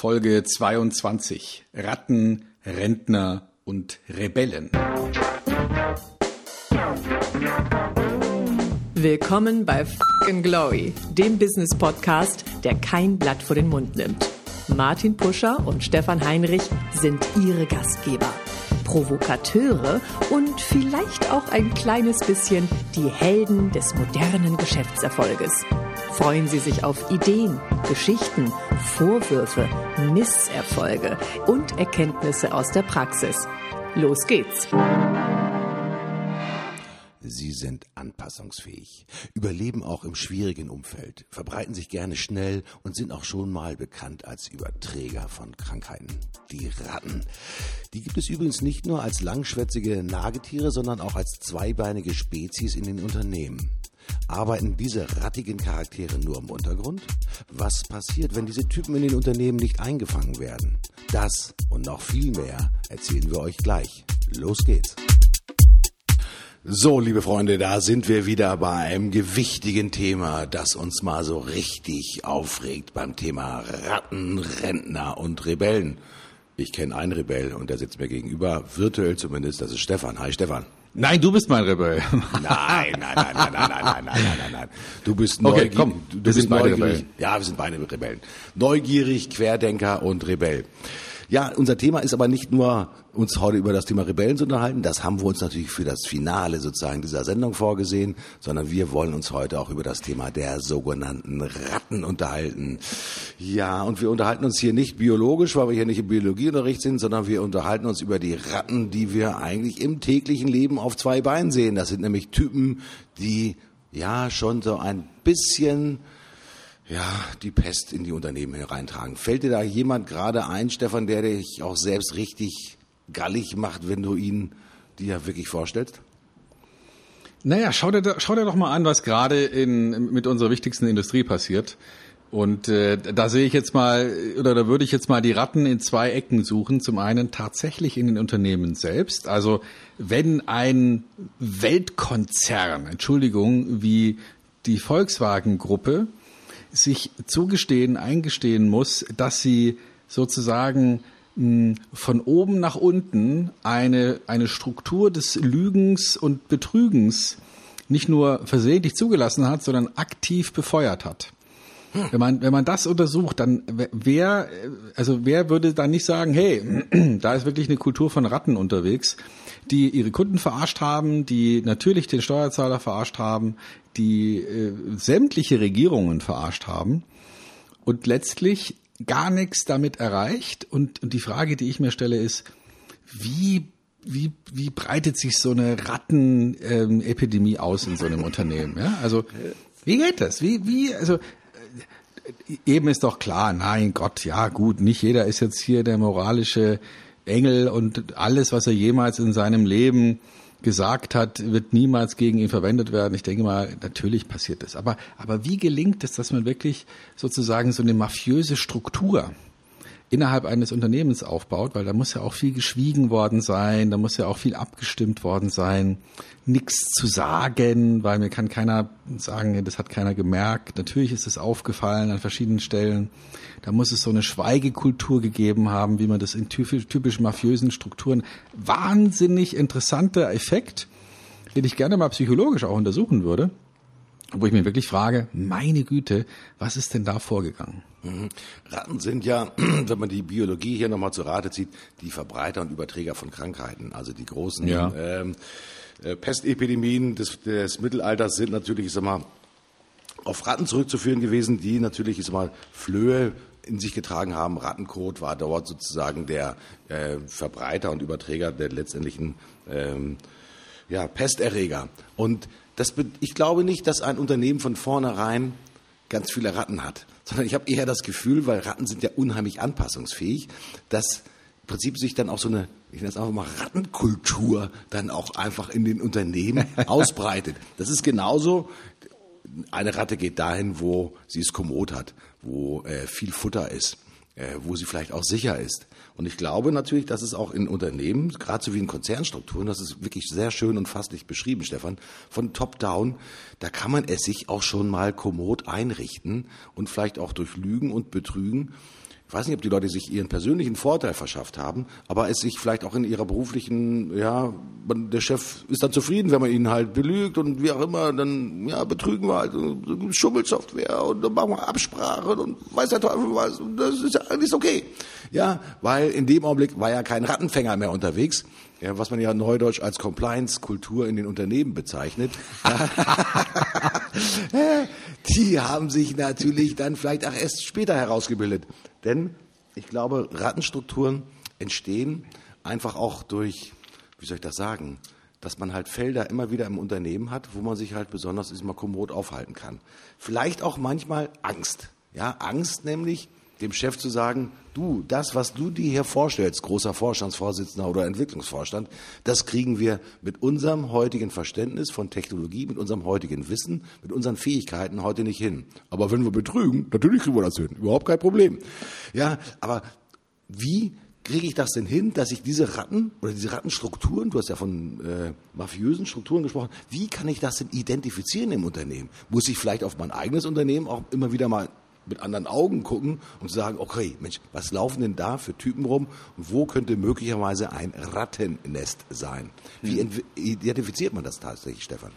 Folge 22. Ratten, Rentner und Rebellen. Willkommen bei Fucking Glory, dem Business Podcast, der kein Blatt vor den Mund nimmt. Martin Puscher und Stefan Heinrich sind ihre Gastgeber. Provokateure und vielleicht auch ein kleines bisschen die Helden des modernen Geschäftserfolges. Freuen Sie sich auf Ideen, Geschichten, Vorwürfe, Misserfolge und Erkenntnisse aus der Praxis. Los geht's! Sie sind anpassungsfähig, überleben auch im schwierigen Umfeld, verbreiten sich gerne schnell und sind auch schon mal bekannt als Überträger von Krankheiten. Die Ratten. Die gibt es übrigens nicht nur als langschwätzige Nagetiere, sondern auch als zweibeinige Spezies in den Unternehmen. Arbeiten diese rattigen Charaktere nur im Untergrund? Was passiert, wenn diese Typen in den Unternehmen nicht eingefangen werden? Das und noch viel mehr erzählen wir euch gleich. Los geht's. So, liebe Freunde, da sind wir wieder bei einem gewichtigen Thema, das uns mal so richtig aufregt beim Thema Ratten, Rentner und Rebellen. Ich kenne einen Rebell und der sitzt mir gegenüber, virtuell zumindest, das ist Stefan. Hi Stefan. Nein, du bist mein Rebell. Nein, nein, nein, nein, nein, nein, nein, nein, nein, nein. Du bist Okay, neugierig. komm, du wir bist sind beide neugierig. Rebellen. Ja, wir sind beide Rebellen. Neugierig, Querdenker und Rebell. Ja, unser Thema ist aber nicht nur, uns heute über das Thema Rebellen zu unterhalten, das haben wir uns natürlich für das Finale sozusagen dieser Sendung vorgesehen, sondern wir wollen uns heute auch über das Thema der sogenannten Ratten unterhalten. Ja, und wir unterhalten uns hier nicht biologisch, weil wir hier nicht im Biologieunterricht sind, sondern wir unterhalten uns über die Ratten, die wir eigentlich im täglichen Leben auf zwei Beinen sehen. Das sind nämlich Typen, die ja schon so ein bisschen ja, die Pest in die Unternehmen hereintragen. Fällt dir da jemand gerade ein, Stefan, der dich auch selbst richtig gallig macht, wenn du ihn dir wirklich vorstellst? Naja, schau dir, schau dir doch mal an, was gerade in, mit unserer wichtigsten Industrie passiert. Und äh, da sehe ich jetzt mal, oder da würde ich jetzt mal die Ratten in zwei Ecken suchen. Zum einen tatsächlich in den Unternehmen selbst. Also wenn ein Weltkonzern, Entschuldigung, wie die Volkswagen-Gruppe sich zugestehen, eingestehen muss, dass sie sozusagen von oben nach unten eine, eine Struktur des Lügens und Betrügens nicht nur versehentlich zugelassen hat, sondern aktiv befeuert hat. Wenn man, wenn man das untersucht, dann wer, also wer würde dann nicht sagen, hey, da ist wirklich eine Kultur von Ratten unterwegs, die ihre Kunden verarscht haben, die natürlich den Steuerzahler verarscht haben, die äh, sämtliche Regierungen verarscht haben und letztlich gar nichts damit erreicht. Und, und die Frage, die ich mir stelle, ist, wie wie, wie breitet sich so eine Rattenepidemie aus in so einem Unternehmen? Ja? Also wie geht das? Wie, wie, also eben ist doch klar, nein Gott, ja gut, nicht jeder ist jetzt hier der moralische Engel und alles, was er jemals in seinem Leben gesagt hat, wird niemals gegen ihn verwendet werden. Ich denke mal, natürlich passiert das. Aber, aber wie gelingt es, dass man wirklich sozusagen so eine mafiöse Struktur innerhalb eines Unternehmens aufbaut, weil da muss ja auch viel geschwiegen worden sein, da muss ja auch viel abgestimmt worden sein, nichts zu sagen, weil mir kann keiner sagen, das hat keiner gemerkt. Natürlich ist es aufgefallen an verschiedenen Stellen. Da muss es so eine Schweigekultur gegeben haben, wie man das in typisch, typisch mafiösen Strukturen. Wahnsinnig interessanter Effekt, den ich gerne mal psychologisch auch untersuchen würde wo ich mir wirklich frage, meine Güte, was ist denn da vorgegangen? Mhm. Ratten sind ja, wenn man die Biologie hier nochmal zu Rate zieht, die Verbreiter und Überträger von Krankheiten. Also die großen Ja. ähm, äh, Pestepidemien des, des Mittelalters sind natürlich, ich sag mal, auf Ratten zurückzuführen gewesen, die natürlich, ich sag mal, Flöhe in sich getragen haben. Rattenkot war dort sozusagen der äh, Verbreiter und Überträger der letztendlichen ähm, ja, Pesterreger. Und das, ich glaube nicht, dass ein Unternehmen von vornherein ganz viele Ratten hat, sondern ich habe eher das Gefühl, weil Ratten sind ja unheimlich anpassungsfähig, dass im Prinzip sich dann auch so eine, ich nenne es einfach mal Rattenkultur dann auch einfach in den Unternehmen ausbreitet. Das ist genauso, eine Ratte geht dahin, wo sie es kommod hat, wo äh, viel Futter ist, äh, wo sie vielleicht auch sicher ist. Und ich glaube natürlich, dass es auch in Unternehmen, gerade so wie in Konzernstrukturen, das ist wirklich sehr schön und fasslich beschrieben, Stefan, von top-down, da kann man es sich auch schon mal kommod einrichten und vielleicht auch durch Lügen und Betrügen ich weiß nicht, ob die Leute sich ihren persönlichen Vorteil verschafft haben, aber es sich vielleicht auch in ihrer beruflichen, ja, der Chef ist dann zufrieden, wenn man ihn halt belügt und wie auch immer, dann ja, betrügen wir halt Schummelsoftware und dann machen wir Absprachen und weiß der Teufel was und das ist ja alles okay. Ja, weil in dem Augenblick war ja kein Rattenfänger mehr unterwegs, ja, was man ja neudeutsch als Compliance-Kultur in den Unternehmen bezeichnet. die haben sich natürlich dann vielleicht auch erst später herausgebildet. Denn ich glaube, Rattenstrukturen entstehen einfach auch durch, wie soll ich das sagen, dass man halt Felder immer wieder im Unternehmen hat, wo man sich halt besonders ist mal kommod aufhalten kann. Vielleicht auch manchmal Angst. Ja, Angst nämlich, dem Chef zu sagen, du, das, was du dir hier vorstellst, großer Vorstandsvorsitzender oder Entwicklungsvorstand, das kriegen wir mit unserem heutigen Verständnis von Technologie, mit unserem heutigen Wissen, mit unseren Fähigkeiten heute nicht hin. Aber wenn wir betrügen, natürlich kriegen wir das hin. Überhaupt kein Problem. Ja, aber wie kriege ich das denn hin, dass ich diese Ratten oder diese Rattenstrukturen, du hast ja von äh, mafiösen Strukturen gesprochen, wie kann ich das denn identifizieren im Unternehmen? Muss ich vielleicht auf mein eigenes Unternehmen auch immer wieder mal mit anderen Augen gucken und zu sagen, okay, Mensch, was laufen denn da für Typen rum und wo könnte möglicherweise ein Rattennest sein? Wie hm. identifiziert man das tatsächlich, Stefan?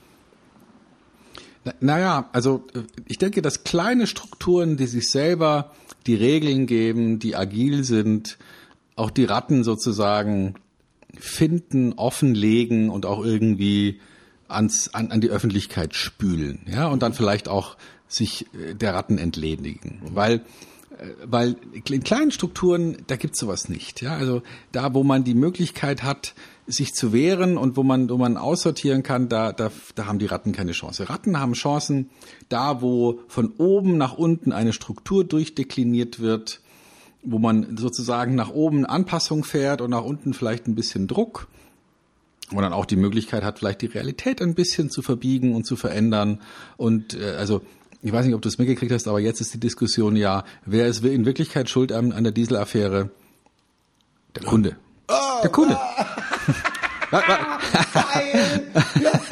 Naja, also äh, ich denke, dass kleine Strukturen, die sich selber die Regeln geben, die agil sind, auch die Ratten sozusagen finden, offenlegen und auch irgendwie ans, an, an die Öffentlichkeit spülen. Ja, und dann vielleicht auch sich äh, der Ratten entledigen. Weil äh, weil in kleinen Strukturen, da gibt's sowas nicht. Ja, also da, wo man die Möglichkeit hat, sich zu wehren und wo man, wo man aussortieren kann, da, da, da haben die Ratten keine Chance. Ratten haben Chancen da, wo von oben nach unten eine Struktur durchdekliniert wird, wo man sozusagen nach oben Anpassung fährt und nach unten vielleicht ein bisschen Druck wo dann auch die Möglichkeit hat, vielleicht die Realität ein bisschen zu verbiegen und zu verändern. Und äh, also ich weiß nicht, ob du es mitgekriegt hast, aber jetzt ist die Diskussion ja, wer ist in Wirklichkeit schuld an, an der Dieselaffäre? Der Kunde. Oh, der Kunde. ja,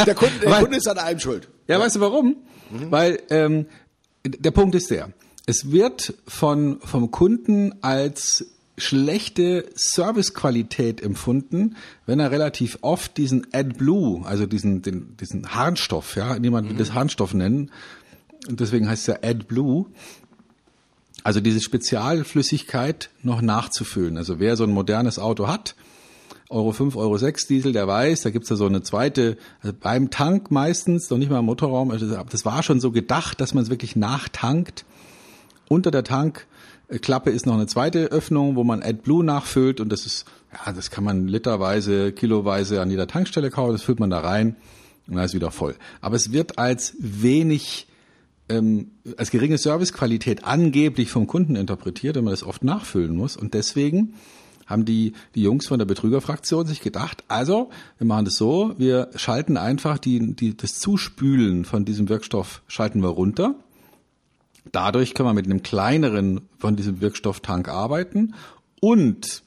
der Kunde, der Kunde ist an allem schuld. Ja, weißt du warum? Mhm. Weil ähm, der Punkt ist der, es wird von vom Kunden als schlechte Servicequalität empfunden, wenn er relativ oft diesen AdBlue, also diesen, den, diesen Harnstoff, ja, niemand will mhm. das Harnstoff nennen, und deswegen heißt es ja AdBlue, also diese Spezialflüssigkeit noch nachzufüllen. Also wer so ein modernes Auto hat, Euro 5, Euro 6 Diesel, der weiß, da gibt's ja so eine zweite, also beim Tank meistens, noch nicht mal im Motorraum, also das war schon so gedacht, dass man es wirklich nachtankt. Unter der Tank Klappe ist noch eine zweite Öffnung, wo man AdBlue nachfüllt und das ist, ja, das kann man literweise, kiloweise an jeder Tankstelle kaufen, das füllt man da rein und dann ist wieder voll. Aber es wird als wenig, ähm, als geringe Servicequalität angeblich vom Kunden interpretiert, wenn man das oft nachfüllen muss. Und deswegen haben die, die Jungs von der Betrügerfraktion sich gedacht, also wir machen das so, wir schalten einfach die, die, das Zuspülen von diesem Wirkstoff schalten wir runter. Dadurch kann man mit einem kleineren von diesem Wirkstofftank arbeiten. Und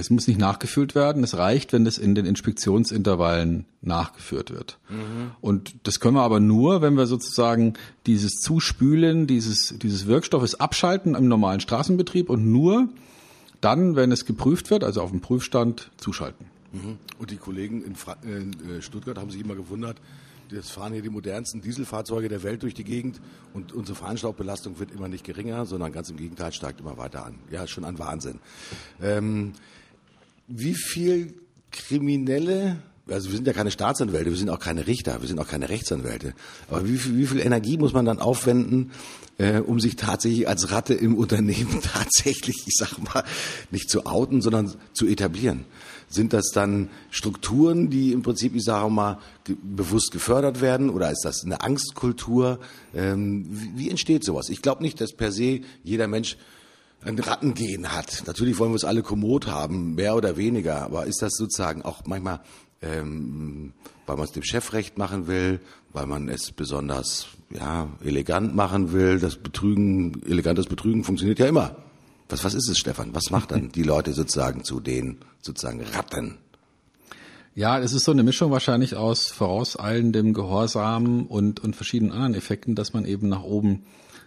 es muss nicht nachgefüllt werden. Es reicht, wenn das in den Inspektionsintervallen nachgeführt wird. Mhm. Und das können wir aber nur, wenn wir sozusagen dieses Zuspülen dieses, dieses Wirkstoffes abschalten im normalen Straßenbetrieb und nur dann, wenn es geprüft wird, also auf dem Prüfstand, zuschalten. Mhm. Und die Kollegen in, Fra in äh, Stuttgart haben sich immer gewundert, Jetzt fahren hier die modernsten Dieselfahrzeuge der Welt durch die Gegend und unsere Feinstaubbelastung wird immer nicht geringer, sondern ganz im Gegenteil steigt immer weiter an. Ja, schon ein Wahnsinn. Ähm, wie viel Kriminelle also wir sind ja keine Staatsanwälte, wir sind auch keine Richter, wir sind auch keine Rechtsanwälte. Aber wie viel, wie viel Energie muss man dann aufwenden, äh, um sich tatsächlich als Ratte im Unternehmen tatsächlich, ich sag mal, nicht zu outen, sondern zu etablieren? Sind das dann Strukturen, die im Prinzip, ich sage mal, ge bewusst gefördert werden oder ist das eine Angstkultur? Ähm, wie, wie entsteht sowas? Ich glaube nicht, dass per se jeder Mensch ein Rattengehen hat. Natürlich wollen wir es alle kommod haben, mehr oder weniger, aber ist das sozusagen auch manchmal, ähm, weil man es dem Chef recht machen will, weil man es besonders ja, elegant machen will. Das Betrügen, elegantes Betrügen funktioniert ja immer. Was, was ist es, Stefan? Was macht dann die Leute sozusagen zu den sozusagen Ratten? Ja, es ist so eine Mischung wahrscheinlich aus vorauseilendem Gehorsam und, und verschiedenen anderen Effekten, dass man eben nach oben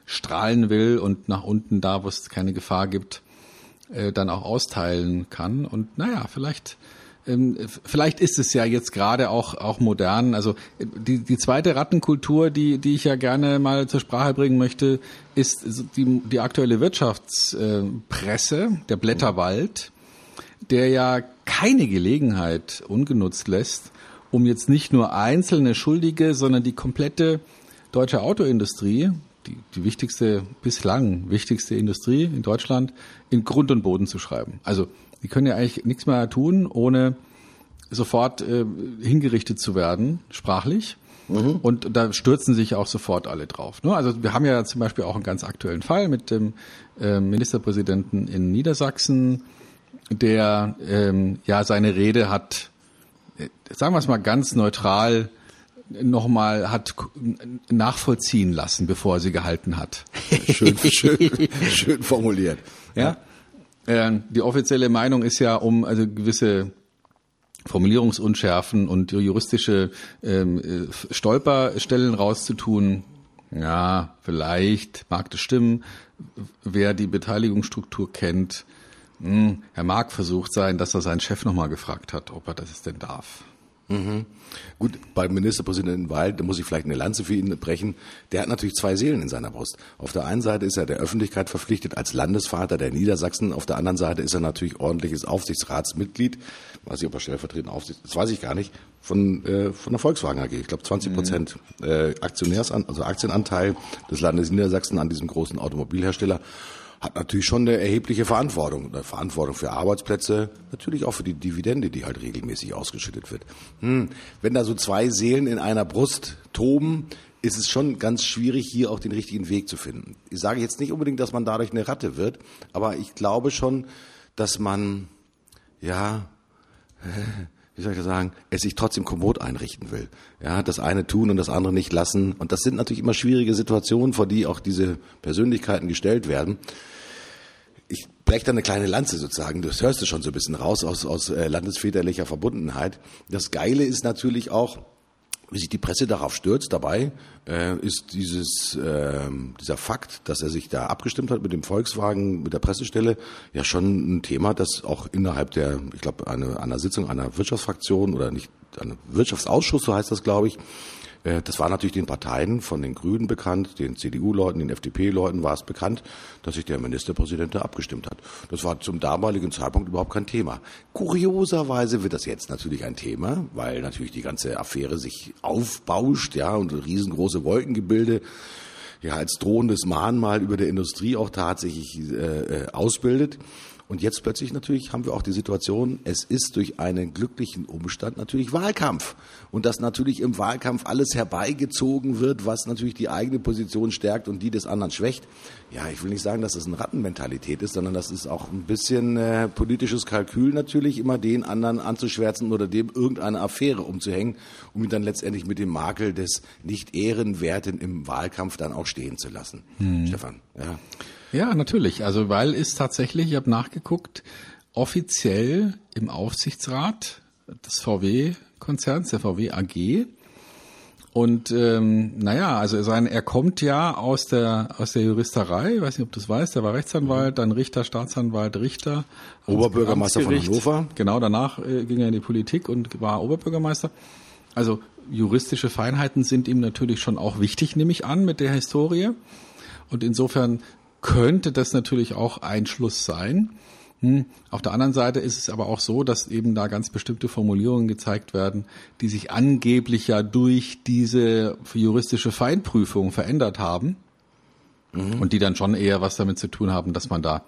strahlen will und nach unten da, wo es keine Gefahr gibt, äh, dann auch austeilen kann. Und naja, vielleicht ähm, vielleicht ist es ja jetzt gerade auch auch modern. Also die die zweite Rattenkultur, die die ich ja gerne mal zur Sprache bringen möchte, ist die die aktuelle Wirtschaftspresse, der Blätterwald, der ja keine Gelegenheit ungenutzt lässt, um jetzt nicht nur einzelne Schuldige, sondern die komplette deutsche Autoindustrie, die, die wichtigste, bislang wichtigste Industrie in Deutschland, in Grund und Boden zu schreiben. Also die können ja eigentlich nichts mehr tun, ohne sofort äh, hingerichtet zu werden, sprachlich. Mhm. Und da stürzen sich auch sofort alle drauf. Ne? Also wir haben ja zum Beispiel auch einen ganz aktuellen Fall mit dem äh, Ministerpräsidenten in Niedersachsen, der ähm, ja seine Rede hat, äh, sagen wir es mal ganz neutral, nochmal hat nachvollziehen lassen, bevor er sie gehalten hat. Schön, schön, schön formuliert. Ja. Äh, die offizielle Meinung ist ja, um also gewisse Formulierungsunschärfen und juristische ähm, äh, Stolperstellen rauszutun. Ja, vielleicht mag das stimmen. Wer die Beteiligungsstruktur kennt, mh, hm, er mag versucht sein, dass er seinen Chef nochmal gefragt hat, ob er das denn darf. Mhm. Gut, beim Ministerpräsidenten Weil, da muss ich vielleicht eine Lanze für ihn brechen, der hat natürlich zwei Seelen in seiner Brust. Auf der einen Seite ist er der Öffentlichkeit verpflichtet als Landesvater der Niedersachsen, auf der anderen Seite ist er natürlich ordentliches Aufsichtsratsmitglied, weiß ich, ob er stellvertretend Aufsicht, das weiß ich gar nicht, von, äh, von der Volkswagen AG. Ich glaube 20 Prozent mhm. äh, Aktionärsan, also Aktienanteil des Landes Niedersachsen an diesem großen Automobilhersteller hat natürlich schon eine erhebliche Verantwortung. Eine Verantwortung für Arbeitsplätze, natürlich auch für die Dividende, die halt regelmäßig ausgeschüttet wird. Hm. Wenn da so zwei Seelen in einer Brust toben, ist es schon ganz schwierig, hier auch den richtigen Weg zu finden. Ich sage jetzt nicht unbedingt, dass man dadurch eine Ratte wird, aber ich glaube schon, dass man, ja, wie soll ich das sagen, es sich trotzdem kommod einrichten will. Ja, das eine tun und das andere nicht lassen. Und das sind natürlich immer schwierige Situationen, vor die auch diese Persönlichkeiten gestellt werden ich breche da eine kleine Lanze sozusagen, das hörst du schon so ein bisschen raus aus, aus äh, landesväterlicher Verbundenheit. Das Geile ist natürlich auch, wie sich die Presse darauf stürzt, dabei äh, ist dieses äh, dieser Fakt, dass er sich da abgestimmt hat mit dem Volkswagen, mit der Pressestelle, ja schon ein Thema, das auch innerhalb der, ich glaube, eine, einer Sitzung einer Wirtschaftsfraktion oder nicht, einer Wirtschaftsausschuss, so heißt das, glaube ich, das war natürlich den Parteien von den Grünen bekannt, den CDU-Leuten, den FDP-Leuten war es bekannt, dass sich der Ministerpräsident da abgestimmt hat. Das war zum damaligen Zeitpunkt überhaupt kein Thema. Kurioserweise wird das jetzt natürlich ein Thema, weil natürlich die ganze Affäre sich aufbauscht, ja, und riesengroße Wolkengebilde ja als drohendes Mahnmal über der Industrie auch tatsächlich äh, äh ausbildet. Und jetzt plötzlich natürlich haben wir auch die Situation, es ist durch einen glücklichen Umstand natürlich Wahlkampf. Und dass natürlich im Wahlkampf alles herbeigezogen wird, was natürlich die eigene Position stärkt und die des anderen schwächt. Ja, ich will nicht sagen, dass das eine Rattenmentalität ist, sondern das ist auch ein bisschen äh, politisches Kalkül natürlich, immer den anderen anzuschwärzen oder dem irgendeine Affäre umzuhängen, um ihn dann letztendlich mit dem Makel des nicht Ehrenwerten im Wahlkampf dann auch stehen zu lassen. Hm. Stefan, ja. Ja, natürlich. Also weil ist tatsächlich, ich habe nachgeguckt, offiziell im Aufsichtsrat des VW-Konzerns, der VW AG. Und ähm, naja, also sein, er kommt ja aus der aus der Juristerei, ich weiß nicht, ob du das weißt, er war Rechtsanwalt, dann Richter, Staatsanwalt, Richter. Oberbürgermeister von Hannover. Genau, danach äh, ging er in die Politik und war Oberbürgermeister. Also juristische Feinheiten sind ihm natürlich schon auch wichtig, nehme ich an, mit der Historie. Und insofern könnte das natürlich auch Einschluss sein. Hm. Auf der anderen Seite ist es aber auch so, dass eben da ganz bestimmte Formulierungen gezeigt werden, die sich angeblich ja durch diese juristische Feinprüfung verändert haben mhm. und die dann schon eher was damit zu tun haben, dass man da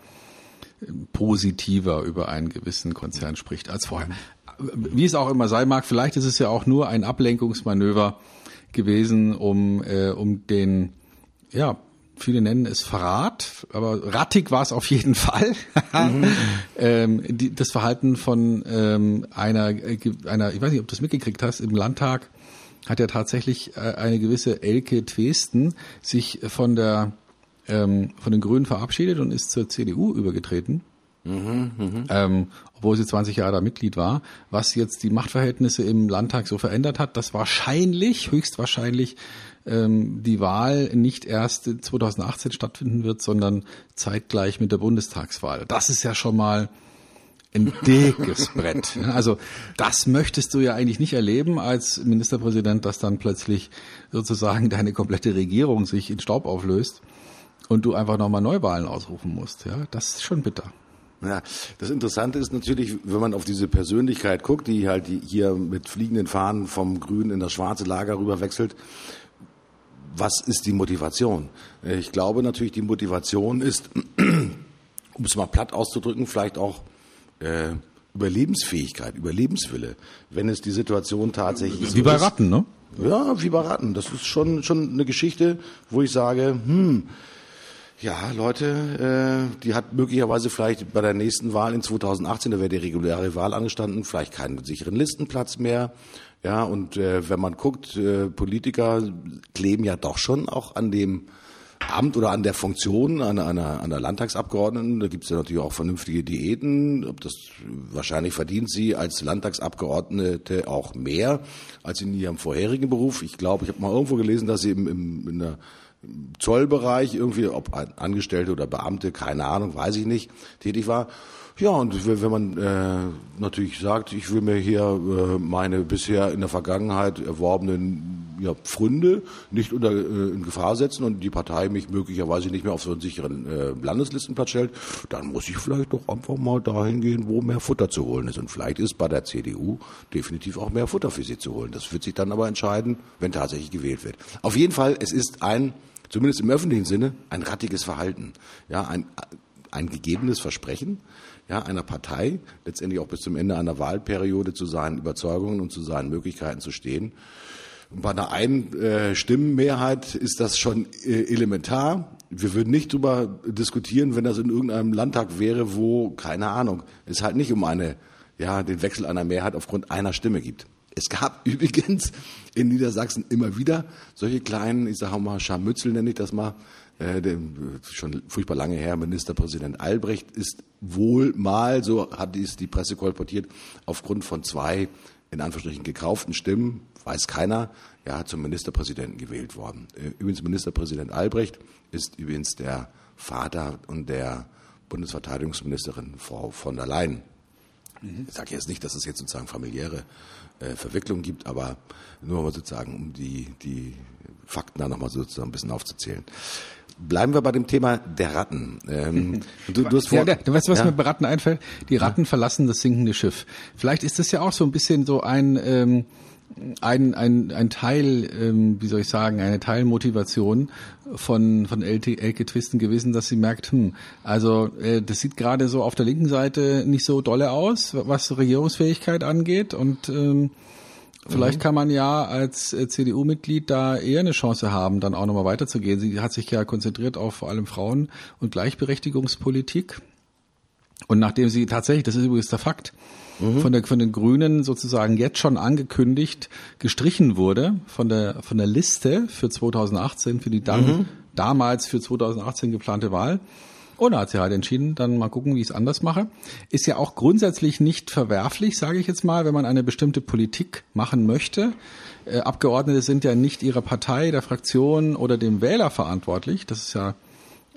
positiver über einen gewissen Konzern spricht als vorher. Wie es auch immer sein mag, vielleicht ist es ja auch nur ein Ablenkungsmanöver gewesen, um, äh, um den ja, viele nennen es Verrat, aber rattig war es auf jeden Fall. mhm. ähm, die, das Verhalten von ähm, einer, äh, einer, ich weiß nicht, ob du das mitgekriegt hast, im Landtag hat ja tatsächlich äh, eine gewisse Elke Twesten sich von der ähm, von den Grünen verabschiedet und ist zur CDU übergetreten. Mhm, mh. ähm, obwohl sie 20 Jahre da Mitglied war. Was jetzt die Machtverhältnisse im Landtag so verändert hat, dass wahrscheinlich, höchstwahrscheinlich ähm, die Wahl nicht erst 2018 stattfinden wird, sondern zeitgleich mit der Bundestagswahl. Das ist ja schon mal ein dickes Brett. Also das möchtest du ja eigentlich nicht erleben als Ministerpräsident, dass dann plötzlich sozusagen deine komplette Regierung sich in Staub auflöst und du einfach nochmal Neuwahlen ausrufen musst. Ja, das ist schon bitter. Ja, das Interessante ist natürlich, wenn man auf diese Persönlichkeit guckt, die halt hier mit fliegenden Fahnen vom Grünen in das schwarze Lager rüber wechselt. Was ist die Motivation? Ich glaube natürlich, die Motivation ist, um es mal platt auszudrücken, vielleicht auch äh, Überlebensfähigkeit, Überlebenswille, wenn es die Situation tatsächlich wie bei Ratten, ne? Ja, wie bei Ratten. Das ist schon schon eine Geschichte, wo ich sage, hm, ja, Leute, äh, die hat möglicherweise vielleicht bei der nächsten Wahl in 2018, da wäre die reguläre Wahl angestanden, vielleicht keinen sicheren Listenplatz mehr. Ja, und äh, wenn man guckt, äh, Politiker kleben ja doch schon auch an dem Amt oder an der Funktion einer, einer, einer Landtagsabgeordneten. Da gibt es ja natürlich auch vernünftige Diäten. Ob das wahrscheinlich verdient sie als Landtagsabgeordnete auch mehr als in ihrem vorherigen Beruf. Ich glaube, ich habe mal irgendwo gelesen, dass sie im, im, in der Zollbereich irgendwie, ob Angestellte oder Beamte, keine Ahnung, weiß ich nicht, tätig war. Ja, und wenn man äh, natürlich sagt, ich will mir hier äh, meine bisher in der Vergangenheit erworbenen ja, Pfründe nicht unter äh, in Gefahr setzen und die Partei mich möglicherweise nicht mehr auf so einen sicheren äh, Landeslistenplatz stellt, dann muss ich vielleicht doch einfach mal dahin gehen, wo mehr Futter zu holen ist. Und vielleicht ist bei der CDU definitiv auch mehr Futter für sie zu holen. Das wird sich dann aber entscheiden, wenn tatsächlich gewählt wird. Auf jeden Fall, es ist ein zumindest im öffentlichen Sinne, ein rattiges Verhalten. Ja, ein, ein gegebenes Versprechen, ja, einer Partei, letztendlich auch bis zum Ende einer Wahlperiode zu seinen Überzeugungen und zu seinen Möglichkeiten zu stehen. Und bei einer Einstimmenmehrheit ist das schon äh, elementar. Wir würden nicht darüber diskutieren, wenn das in irgendeinem Landtag wäre, wo, keine Ahnung, es halt nicht um eine, ja, den Wechsel einer Mehrheit aufgrund einer Stimme gibt. Es gab übrigens in Niedersachsen immer wieder solche kleinen, ich sage mal, Scharmützel nenne ich das mal, äh, dem, schon furchtbar lange her, Ministerpräsident Albrecht ist wohl mal, so hat dies die Presse kolportiert, aufgrund von zwei, in Anführungsstrichen, gekauften Stimmen, weiß keiner, ja, zum Ministerpräsidenten gewählt worden. Äh, übrigens, Ministerpräsident Albrecht ist übrigens der Vater und der Bundesverteidigungsministerin Frau von der Leyen. Ich sage jetzt nicht, dass es jetzt sozusagen familiäre äh, Verwicklung gibt, aber nur mal sozusagen, um die, die Fakten da nochmal sozusagen ein bisschen aufzuzählen. Bleiben wir bei dem Thema der Ratten. Ähm, du, du, hast vor, ja, du weißt, was ja? mir bei Ratten einfällt? Die Ratten ja. verlassen das sinkende Schiff. Vielleicht ist das ja auch so ein bisschen so ein, ähm, ein, ein, ein Teil, ähm, wie soll ich sagen, eine Teilmotivation von, von Elke, Elke Twisten gewesen, dass sie merkt, hm, also äh, das sieht gerade so auf der linken Seite nicht so dolle aus, was Regierungsfähigkeit angeht und ähm, Vielleicht mhm. kann man ja als äh, CDU-Mitglied da eher eine Chance haben, dann auch nochmal weiterzugehen. Sie hat sich ja konzentriert auf vor allem Frauen- und Gleichberechtigungspolitik. Und nachdem sie tatsächlich, das ist übrigens der Fakt, mhm. von, der, von den Grünen sozusagen jetzt schon angekündigt, gestrichen wurde von der, von der Liste für 2018, für die dann mhm. damals für 2018 geplante Wahl. Und da hat sie halt entschieden, dann mal gucken, wie ich es anders mache. Ist ja auch grundsätzlich nicht verwerflich, sage ich jetzt mal, wenn man eine bestimmte Politik machen möchte. Äh, Abgeordnete sind ja nicht ihrer Partei, der Fraktion oder dem Wähler verantwortlich. Das ist ja,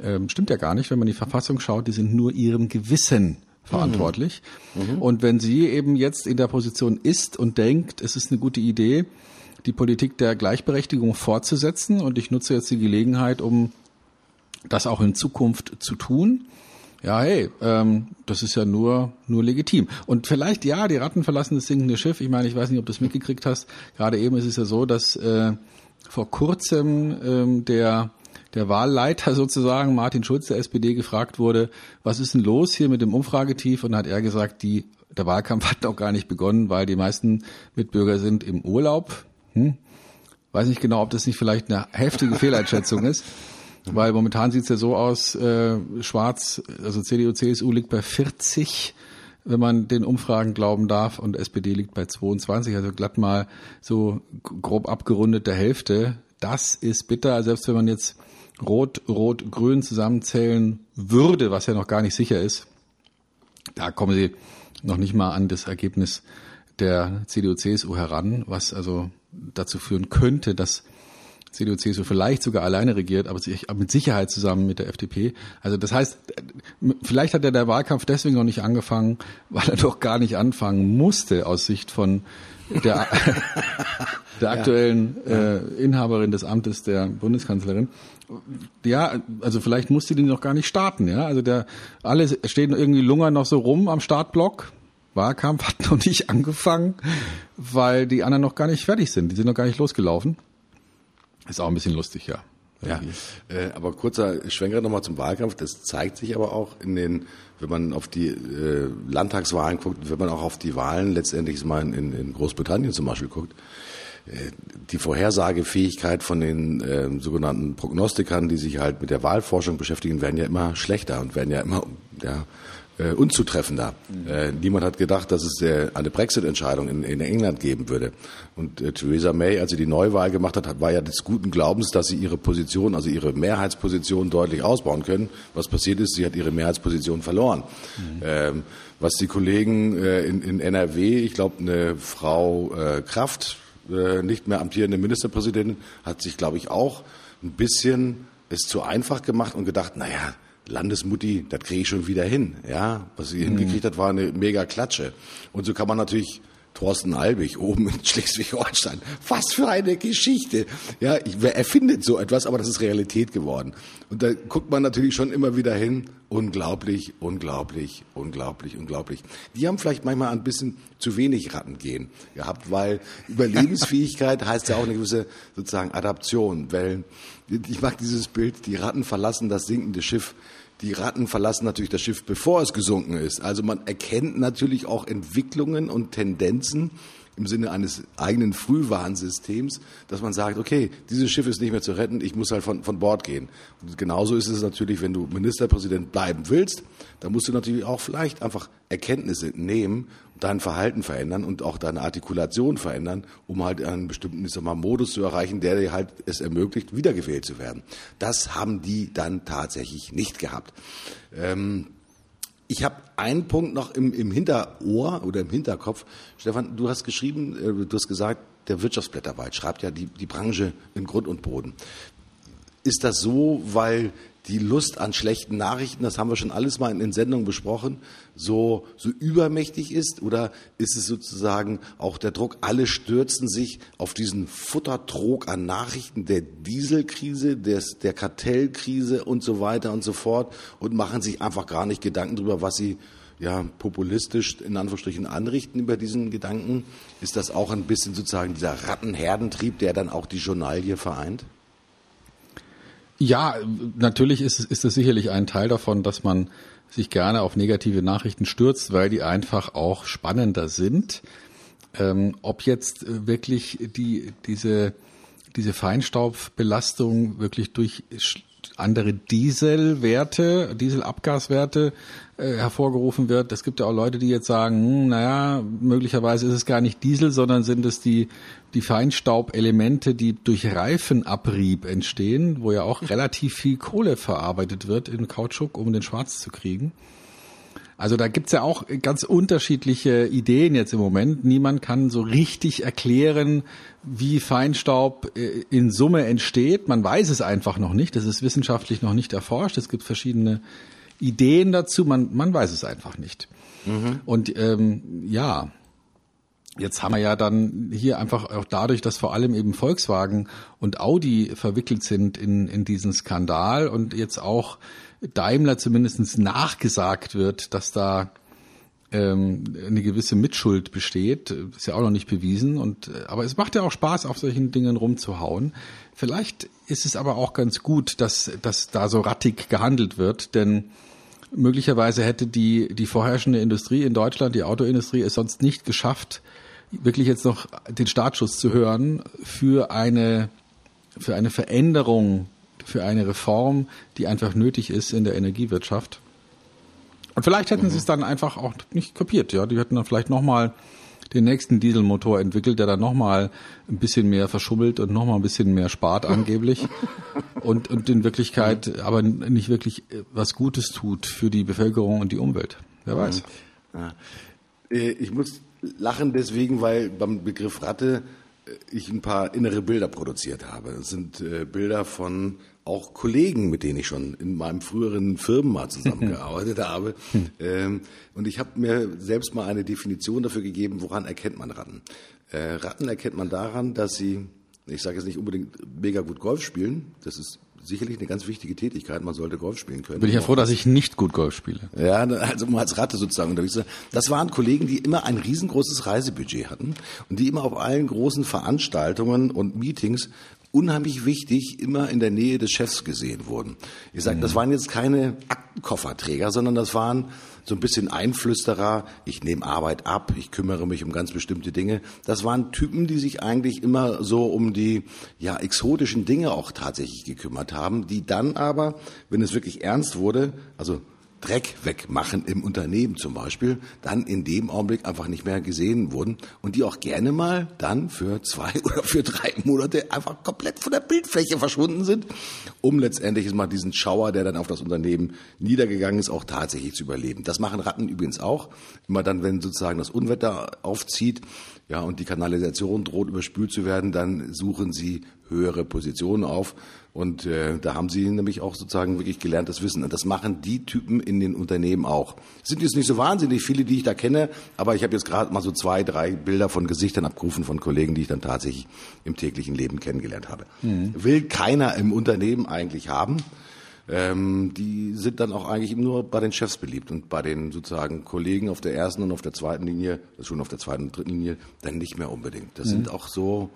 äh, stimmt ja gar nicht, wenn man die Verfassung schaut, die sind nur ihrem Gewissen verantwortlich. Mhm. Mhm. Und wenn sie eben jetzt in der Position ist und denkt, es ist eine gute Idee, die Politik der Gleichberechtigung fortzusetzen, und ich nutze jetzt die Gelegenheit, um das auch in Zukunft zu tun, ja, hey, ähm, das ist ja nur nur legitim. Und vielleicht, ja, die Ratten verlassen das sinkende Schiff. Ich meine, ich weiß nicht, ob du das mitgekriegt hast. Gerade eben ist es ja so, dass äh, vor kurzem ähm, der der Wahlleiter sozusagen, Martin Schulz der SPD, gefragt wurde, was ist denn los hier mit dem Umfragetief? Und hat er gesagt, die, der Wahlkampf hat noch gar nicht begonnen, weil die meisten Mitbürger sind im Urlaub. Hm? Weiß nicht genau, ob das nicht vielleicht eine heftige Fehleinschätzung ist. Weil momentan sieht es ja so aus, äh, schwarz, also CDU, CSU liegt bei 40, wenn man den Umfragen glauben darf, und SPD liegt bei 22, also glatt mal so grob abgerundet der Hälfte. Das ist bitter, selbst wenn man jetzt Rot, Rot, Grün zusammenzählen würde, was ja noch gar nicht sicher ist, Da kommen sie noch nicht mal an das Ergebnis der CDU-CSU heran, was also dazu führen könnte, dass CDU, CSU vielleicht sogar alleine regiert, aber mit Sicherheit zusammen mit der FDP. Also das heißt, vielleicht hat ja der Wahlkampf deswegen noch nicht angefangen, weil er doch gar nicht anfangen musste aus Sicht von der, der aktuellen ja. äh, Inhaberin des Amtes der Bundeskanzlerin. Ja, also vielleicht musste die noch gar nicht starten, ja. Also der alle stehen irgendwie lungern noch so rum am Startblock. Wahlkampf hat noch nicht angefangen, weil die anderen noch gar nicht fertig sind. Die sind noch gar nicht losgelaufen. Ist auch ein bisschen lustig, ja. Ja, äh, aber kurzer Schwenker nochmal zum Wahlkampf. Das zeigt sich aber auch in den, wenn man auf die äh, Landtagswahlen guckt, wenn man auch auf die Wahlen letztendlich mal in, in Großbritannien zum Beispiel guckt, äh, die Vorhersagefähigkeit von den äh, sogenannten Prognostikern, die sich halt mit der Wahlforschung beschäftigen, werden ja immer schlechter und werden ja immer ja, äh, unzutreffender. Mhm. Äh, niemand hat gedacht, dass es äh, eine Brexit-Entscheidung in, in, England geben würde. Und äh, Theresa May, als sie die Neuwahl gemacht hat, war ja des guten Glaubens, dass sie ihre Position, also ihre Mehrheitsposition deutlich ausbauen können. Was passiert ist, sie hat ihre Mehrheitsposition verloren. Mhm. Ähm, was die Kollegen äh, in, in NRW, ich glaube, eine Frau äh, Kraft, nicht mehr amtierende Ministerpräsidentin, hat sich, glaube ich, auch ein bisschen es zu einfach gemacht und gedacht, naja, Landesmutti, das kriege ich schon wieder hin. Ja, was sie mhm. hingekriegt hat, war eine mega Klatsche. Und so kann man natürlich Thorsten Albig oben in Schleswig-Holstein. Was für eine Geschichte. Ja, wer erfindet so etwas, aber das ist Realität geworden. Und da guckt man natürlich schon immer wieder hin. Unglaublich, unglaublich, unglaublich, unglaublich. Die haben vielleicht manchmal ein bisschen zu wenig Rattengehen gehabt, weil Überlebensfähigkeit heißt ja auch eine gewisse sozusagen Adaption. Weil ich mag dieses Bild, die Ratten verlassen das sinkende Schiff die Ratten verlassen natürlich das Schiff, bevor es gesunken ist. Also man erkennt natürlich auch Entwicklungen und Tendenzen im Sinne eines eigenen Frühwarnsystems, dass man sagt, okay, dieses Schiff ist nicht mehr zu retten, ich muss halt von, von Bord gehen. Und genauso ist es natürlich, wenn du Ministerpräsident bleiben willst, dann musst du natürlich auch vielleicht einfach Erkenntnisse nehmen dein Verhalten verändern und auch deine Artikulation verändern, um halt einen bestimmten ich sag mal, Modus zu erreichen, der dir halt es ermöglicht, wiedergewählt zu werden. Das haben die dann tatsächlich nicht gehabt. Ähm, ich habe einen Punkt noch im, im Hinterohr oder im Hinterkopf. Stefan, du hast geschrieben, äh, du hast gesagt, der Wirtschaftsblätterwald schreibt ja die, die Branche in Grund und Boden. Ist das so, weil die Lust an schlechten Nachrichten, das haben wir schon alles mal in den Sendungen besprochen, so, so übermächtig ist? Oder ist es sozusagen auch der Druck, alle stürzen sich auf diesen Futtertrog an Nachrichten der Dieselkrise, des, der Kartellkrise und so weiter und so fort und machen sich einfach gar nicht Gedanken darüber, was sie ja, populistisch in Anführungsstrichen anrichten über diesen Gedanken? Ist das auch ein bisschen sozusagen dieser Rattenherdentrieb, der dann auch die Journalie vereint? Ja, natürlich ist, ist es sicherlich ein Teil davon, dass man sich gerne auf negative Nachrichten stürzt, weil die einfach auch spannender sind. Ähm, ob jetzt wirklich die, diese, diese Feinstaubbelastung wirklich durch andere Dieselwerte, Dieselabgaswerte äh, hervorgerufen wird. Es gibt ja auch Leute, die jetzt sagen, hm, naja, möglicherweise ist es gar nicht Diesel, sondern sind es die, die Feinstaubelemente, die durch Reifenabrieb entstehen, wo ja auch relativ viel Kohle verarbeitet wird in Kautschuk, um den Schwarz zu kriegen. Also da gibt's ja auch ganz unterschiedliche Ideen jetzt im Moment. Niemand kann so richtig erklären, wie Feinstaub äh, in Summe entsteht. Man weiß es einfach noch nicht. Das ist wissenschaftlich noch nicht erforscht. Es gibt verschiedene Ideen dazu. Man, man weiß es einfach nicht. Mhm. Und ähm, ja, Jetzt haben wir ja dann hier einfach auch dadurch, dass vor allem eben Volkswagen und Audi verwickelt sind in, in diesen Skandal und jetzt auch Daimler zumindest nachgesagt wird, dass da ähm, eine gewisse Mitschuld besteht, ist ja auch noch nicht bewiesen. Und äh, aber es macht ja auch Spaß, auf solchen Dingen rumzuhauen. Vielleicht ist es aber auch ganz gut, dass, dass da so rattig gehandelt wird, denn möglicherweise hätte die, die vorherrschende Industrie in Deutschland, die Autoindustrie, es sonst nicht geschafft, wirklich jetzt noch den Startschuss zu hören für eine, für eine Veränderung für eine Reform, die einfach nötig ist in der Energiewirtschaft. Und vielleicht hätten mhm. sie es dann einfach auch nicht kapiert. Ja, die hätten dann vielleicht nochmal den nächsten Dieselmotor entwickelt, der dann nochmal ein bisschen mehr verschummelt und nochmal ein bisschen mehr spart angeblich und, und in Wirklichkeit aber nicht wirklich was Gutes tut für die Bevölkerung und die Umwelt. Wer weiß. Ja. Äh, ich muss lachen deswegen, weil beim Begriff Ratte äh, ich ein paar innere Bilder produziert habe. Das sind äh, Bilder von auch Kollegen, mit denen ich schon in meinem früheren Firmen mal zusammengearbeitet habe. Ähm, und ich habe mir selbst mal eine Definition dafür gegeben, woran erkennt man Ratten. Ratten erkennt man daran, dass sie, ich sage jetzt nicht unbedingt mega gut Golf spielen, das ist sicherlich eine ganz wichtige Tätigkeit. Man sollte Golf spielen können. Bin ich ja froh, dass ich nicht gut Golf spiele. Ja, also mal als Ratte sozusagen unterwegs. Das waren Kollegen, die immer ein riesengroßes Reisebudget hatten und die immer auf allen großen Veranstaltungen und Meetings unheimlich wichtig immer in der Nähe des Chefs gesehen wurden. Ich sage, mhm. das waren jetzt keine Aktenkofferträger, sondern das waren so ein bisschen Einflüsterer, ich nehme Arbeit ab, ich kümmere mich um ganz bestimmte Dinge. Das waren Typen, die sich eigentlich immer so um die ja exotischen Dinge auch tatsächlich gekümmert haben, die dann aber, wenn es wirklich ernst wurde, also Dreck wegmachen im Unternehmen zum Beispiel, dann in dem Augenblick einfach nicht mehr gesehen wurden und die auch gerne mal dann für zwei oder für drei Monate einfach komplett von der Bildfläche verschwunden sind, um letztendlich mal diesen Schauer, der dann auf das Unternehmen niedergegangen ist, auch tatsächlich zu überleben. Das machen Ratten übrigens auch. Immer dann, wenn sozusagen das Unwetter aufzieht, ja, und die Kanalisation droht überspült zu werden, dann suchen sie höhere Positionen auf. Und äh, da haben sie nämlich auch sozusagen wirklich gelerntes Wissen. Und das machen die Typen in den Unternehmen auch. Es sind jetzt nicht so wahnsinnig viele, die ich da kenne, aber ich habe jetzt gerade mal so zwei, drei Bilder von Gesichtern abgerufen von Kollegen, die ich dann tatsächlich im täglichen Leben kennengelernt habe. Mhm. Will keiner im Unternehmen eigentlich haben. Ähm, die sind dann auch eigentlich nur bei den Chefs beliebt und bei den sozusagen Kollegen auf der ersten und auf der zweiten Linie, schon auf der zweiten und dritten Linie, dann nicht mehr unbedingt. Das mhm. sind auch so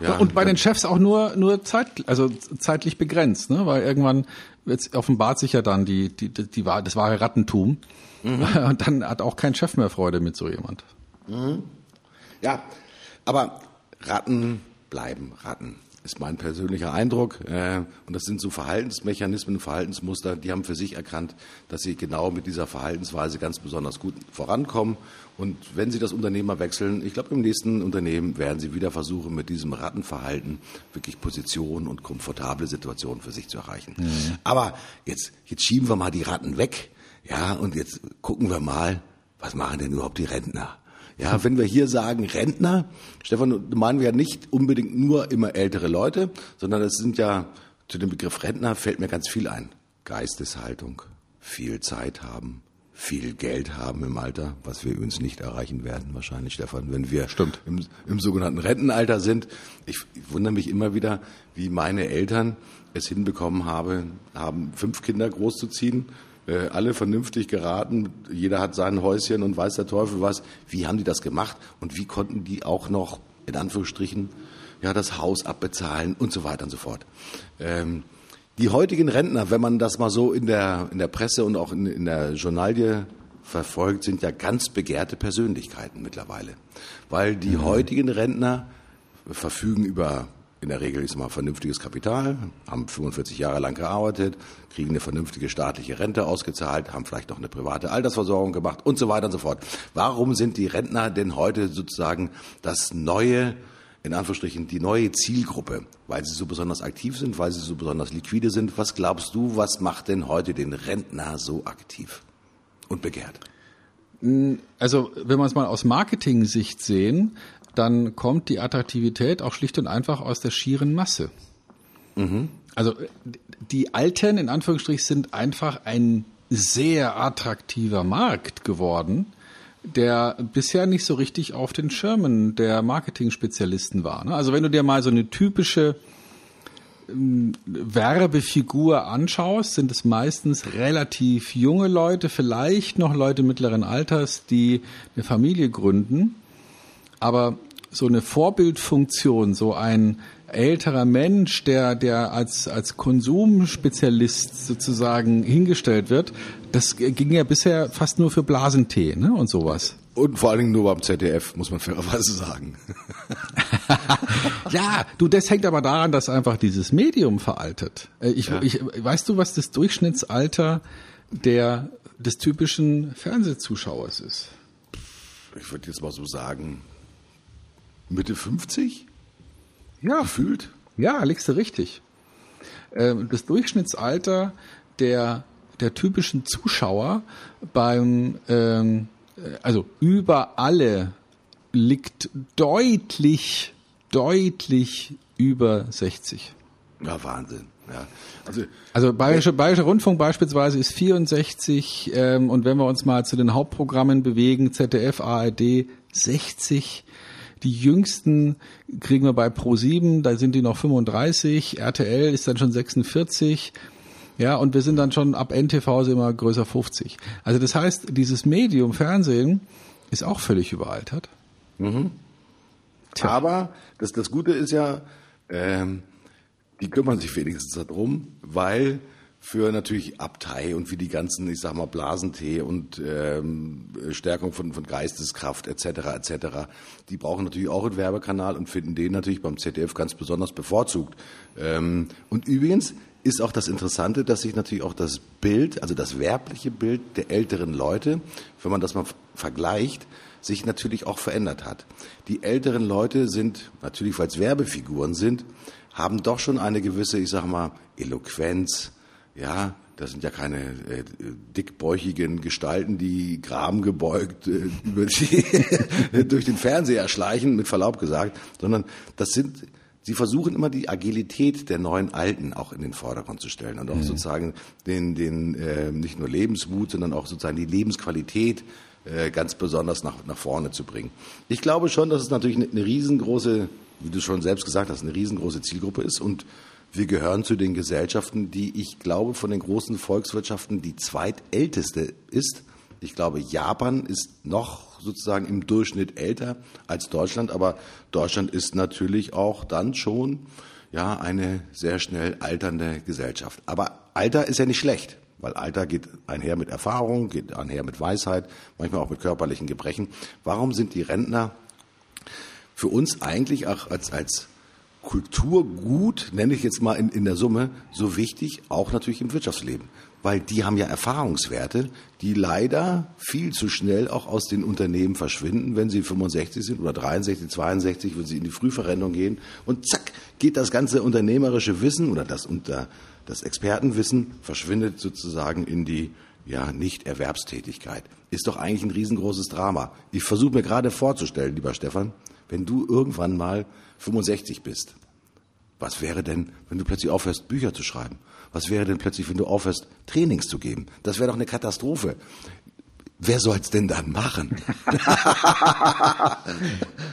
ja, und bei den Chefs auch nur nur zeit, also zeitlich begrenzt, ne? Weil irgendwann jetzt offenbart sich ja dann die die die, die das wahre Rattentum mhm. und dann hat auch kein Chef mehr Freude mit so jemand. Mhm. Ja, aber Ratten bleiben Ratten ist mein persönlicher Eindruck. Äh, und das sind so Verhaltensmechanismen, Verhaltensmuster, die haben für sich erkannt, dass sie genau mit dieser Verhaltensweise ganz besonders gut vorankommen. Und wenn sie das Unternehmer wechseln, ich glaube, im nächsten Unternehmen werden sie wieder versuchen, mit diesem Rattenverhalten wirklich Positionen und komfortable Situationen für sich zu erreichen. Mhm. Aber jetzt, jetzt schieben wir mal die Ratten weg. Ja, und jetzt gucken wir mal, was machen denn überhaupt die Rentner? Ja, wenn wir hier sagen Rentner, Stefan, meinen wir ja nicht unbedingt nur immer ältere Leute, sondern es sind ja, zu dem Begriff Rentner fällt mir ganz viel ein. Geisteshaltung, viel Zeit haben, viel Geld haben im Alter, was wir übrigens nicht erreichen werden, wahrscheinlich, Stefan, wenn wir Stimmt. Im, im sogenannten Rentenalter sind. Ich, ich wundere mich immer wieder, wie meine Eltern es hinbekommen habe, haben fünf Kinder großzuziehen äh, alle vernünftig geraten, jeder hat sein Häuschen und weiß der Teufel was. Wie haben die das gemacht und wie konnten die auch noch, in Anführungsstrichen, ja, das Haus abbezahlen und so weiter und so fort. Ähm, die heutigen Rentner, wenn man das mal so in der, in der Presse und auch in, in der Journalie verfolgt, sind ja ganz begehrte Persönlichkeiten mittlerweile. Weil die mhm. heutigen Rentner verfügen über in der Regel ist mal vernünftiges Kapital, haben 45 Jahre lang gearbeitet, kriegen eine vernünftige staatliche Rente ausgezahlt, haben vielleicht noch eine private Altersversorgung gemacht und so weiter und so fort. Warum sind die Rentner denn heute sozusagen das neue, in Anführungsstrichen, die neue Zielgruppe? Weil sie so besonders aktiv sind, weil sie so besonders liquide sind. Was glaubst du, was macht denn heute den Rentner so aktiv und begehrt? Also, wenn wir es mal aus Marketing-Sicht sehen, dann kommt die Attraktivität auch schlicht und einfach aus der schieren Masse. Mhm. Also die Alten in Anführungsstrichen sind einfach ein sehr attraktiver Markt geworden, der bisher nicht so richtig auf den Schirmen der Marketing-Spezialisten war. Ne? Also wenn du dir mal so eine typische ähm, Werbefigur anschaust, sind es meistens relativ junge Leute, vielleicht noch Leute mittleren Alters, die eine Familie gründen aber so eine Vorbildfunktion, so ein älterer Mensch, der, der als, als Konsumspezialist sozusagen hingestellt wird, das ging ja bisher fast nur für Blasentee ne, und sowas. Und vor allen Dingen nur beim ZDF, muss man fairerweise sagen. ja, du, das hängt aber daran, dass einfach dieses Medium veraltet. Äh, ich, ja. ich, weißt du, was das Durchschnittsalter der, des typischen Fernsehzuschauers ist? Ich würde jetzt mal so sagen, Mitte 50? Ja. Gefühlt? Ja, liegst du richtig. Ähm, das Durchschnittsalter der, der typischen Zuschauer beim, ähm, also über alle liegt deutlich, deutlich über 60. Ja, Wahnsinn. Ja. Also, also Bayerische, Bayerischer Rundfunk beispielsweise ist 64 ähm, und wenn wir uns mal zu den Hauptprogrammen bewegen, ZDF, ARD 60. Die jüngsten kriegen wir bei Pro7, da sind die noch 35, RTL ist dann schon 46. Ja, und wir sind dann schon ab NTV immer größer 50. Also das heißt, dieses Medium Fernsehen ist auch völlig überaltert. Mhm. Aber das, das Gute ist ja, ähm, die kümmern sich wenigstens darum, weil für natürlich Abtei und für die ganzen, ich sag mal, Blasentee und ähm, Stärkung von, von Geisteskraft etc. etc. Die brauchen natürlich auch einen Werbekanal und finden den natürlich beim ZDF ganz besonders bevorzugt. Ähm, und übrigens ist auch das Interessante, dass sich natürlich auch das Bild, also das werbliche Bild der älteren Leute, wenn man das mal vergleicht, sich natürlich auch verändert hat. Die älteren Leute sind, natürlich weil es Werbefiguren sind, haben doch schon eine gewisse, ich sag mal, Eloquenz, ja, das sind ja keine äh, dickbäuchigen Gestalten, die grabengebeugt äh, durch den Fernseher schleichen, mit Verlaub gesagt, sondern das sind, sie versuchen immer die Agilität der neuen Alten auch in den Vordergrund zu stellen und auch mhm. sozusagen den, den äh, nicht nur Lebensmut, sondern auch sozusagen die Lebensqualität äh, ganz besonders nach, nach vorne zu bringen. Ich glaube schon, dass es natürlich eine, eine riesengroße, wie du schon selbst gesagt hast, eine riesengroße Zielgruppe ist und wir gehören zu den Gesellschaften, die ich glaube von den großen Volkswirtschaften die zweitälteste ist. Ich glaube, Japan ist noch sozusagen im Durchschnitt älter als Deutschland, aber Deutschland ist natürlich auch dann schon ja eine sehr schnell alternde Gesellschaft. Aber Alter ist ja nicht schlecht, weil Alter geht einher mit Erfahrung, geht einher mit Weisheit, manchmal auch mit körperlichen Gebrechen. Warum sind die Rentner für uns eigentlich auch als als Kulturgut, nenne ich jetzt mal in, in der Summe, so wichtig, auch natürlich im Wirtschaftsleben. Weil die haben ja Erfahrungswerte, die leider viel zu schnell auch aus den Unternehmen verschwinden, wenn sie 65 sind oder 63, 62, wenn sie in die Frühverrentung gehen. Und zack, geht das ganze unternehmerische Wissen oder das, unter, das Expertenwissen verschwindet sozusagen in die ja, Nicht-Erwerbstätigkeit. Ist doch eigentlich ein riesengroßes Drama. Ich versuche mir gerade vorzustellen, lieber Stefan, wenn du irgendwann mal 65 bist. Was wäre denn, wenn du plötzlich aufhörst, Bücher zu schreiben? Was wäre denn plötzlich, wenn du aufhörst, Trainings zu geben? Das wäre doch eine Katastrophe. Wer soll's denn dann machen?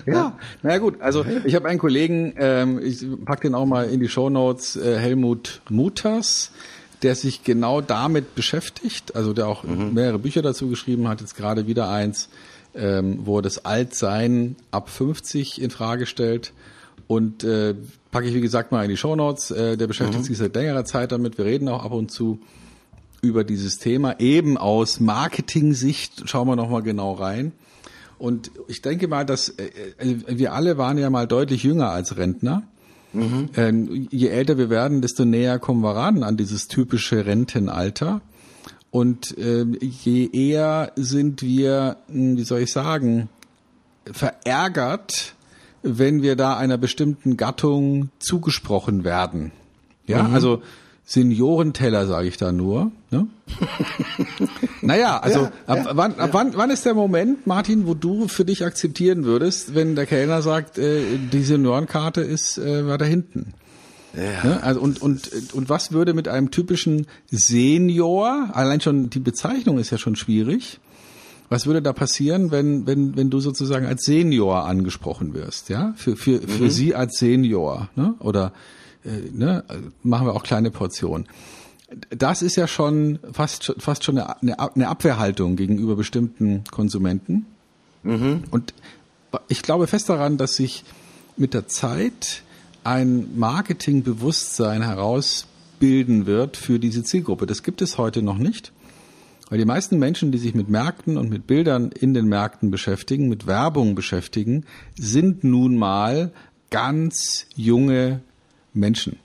ja, naja gut. Also ich habe einen Kollegen, ähm, ich pack den auch mal in die Show Notes, äh, Helmut Mutas, der sich genau damit beschäftigt, also der auch mhm. mehrere Bücher dazu geschrieben hat, jetzt gerade wieder eins, ähm, wo er das Altsein ab 50 in Frage stellt. Und äh, packe ich, wie gesagt, mal in die Shownotes. Äh, der beschäftigt mhm. sich seit längerer Zeit damit. Wir reden auch ab und zu über dieses Thema. Eben aus Marketing-Sicht schauen wir nochmal genau rein. Und ich denke mal, dass äh, äh, wir alle waren ja mal deutlich jünger als Rentner. Mhm. Ähm, je älter wir werden, desto näher kommen wir ran an dieses typische Rentenalter. Und äh, je eher sind wir, hm, wie soll ich sagen, verärgert, wenn wir da einer bestimmten Gattung zugesprochen werden. Ja, mhm. also Seniorenteller sage ich da nur. Ne? naja, also ja, ab, ja, wann, ab wann, wann ist der Moment, Martin, wo du für dich akzeptieren würdest, wenn der Kellner sagt, äh, die Seniorenkarte ist äh, weiter hinten? Ja. Ne? Also und, und, und was würde mit einem typischen Senior, allein schon die Bezeichnung ist ja schon schwierig, was würde da passieren, wenn, wenn, wenn du sozusagen als Senior angesprochen wirst, ja? Für, für, für mhm. sie als Senior, ne? Oder äh, ne? machen wir auch kleine Portionen. Das ist ja schon fast, fast schon eine, eine Abwehrhaltung gegenüber bestimmten Konsumenten. Mhm. Und ich glaube fest daran, dass sich mit der Zeit ein Marketingbewusstsein herausbilden wird für diese Zielgruppe. Das gibt es heute noch nicht. Weil die meisten Menschen, die sich mit Märkten und mit Bildern in den Märkten beschäftigen, mit Werbung beschäftigen, sind nun mal ganz junge Menschen.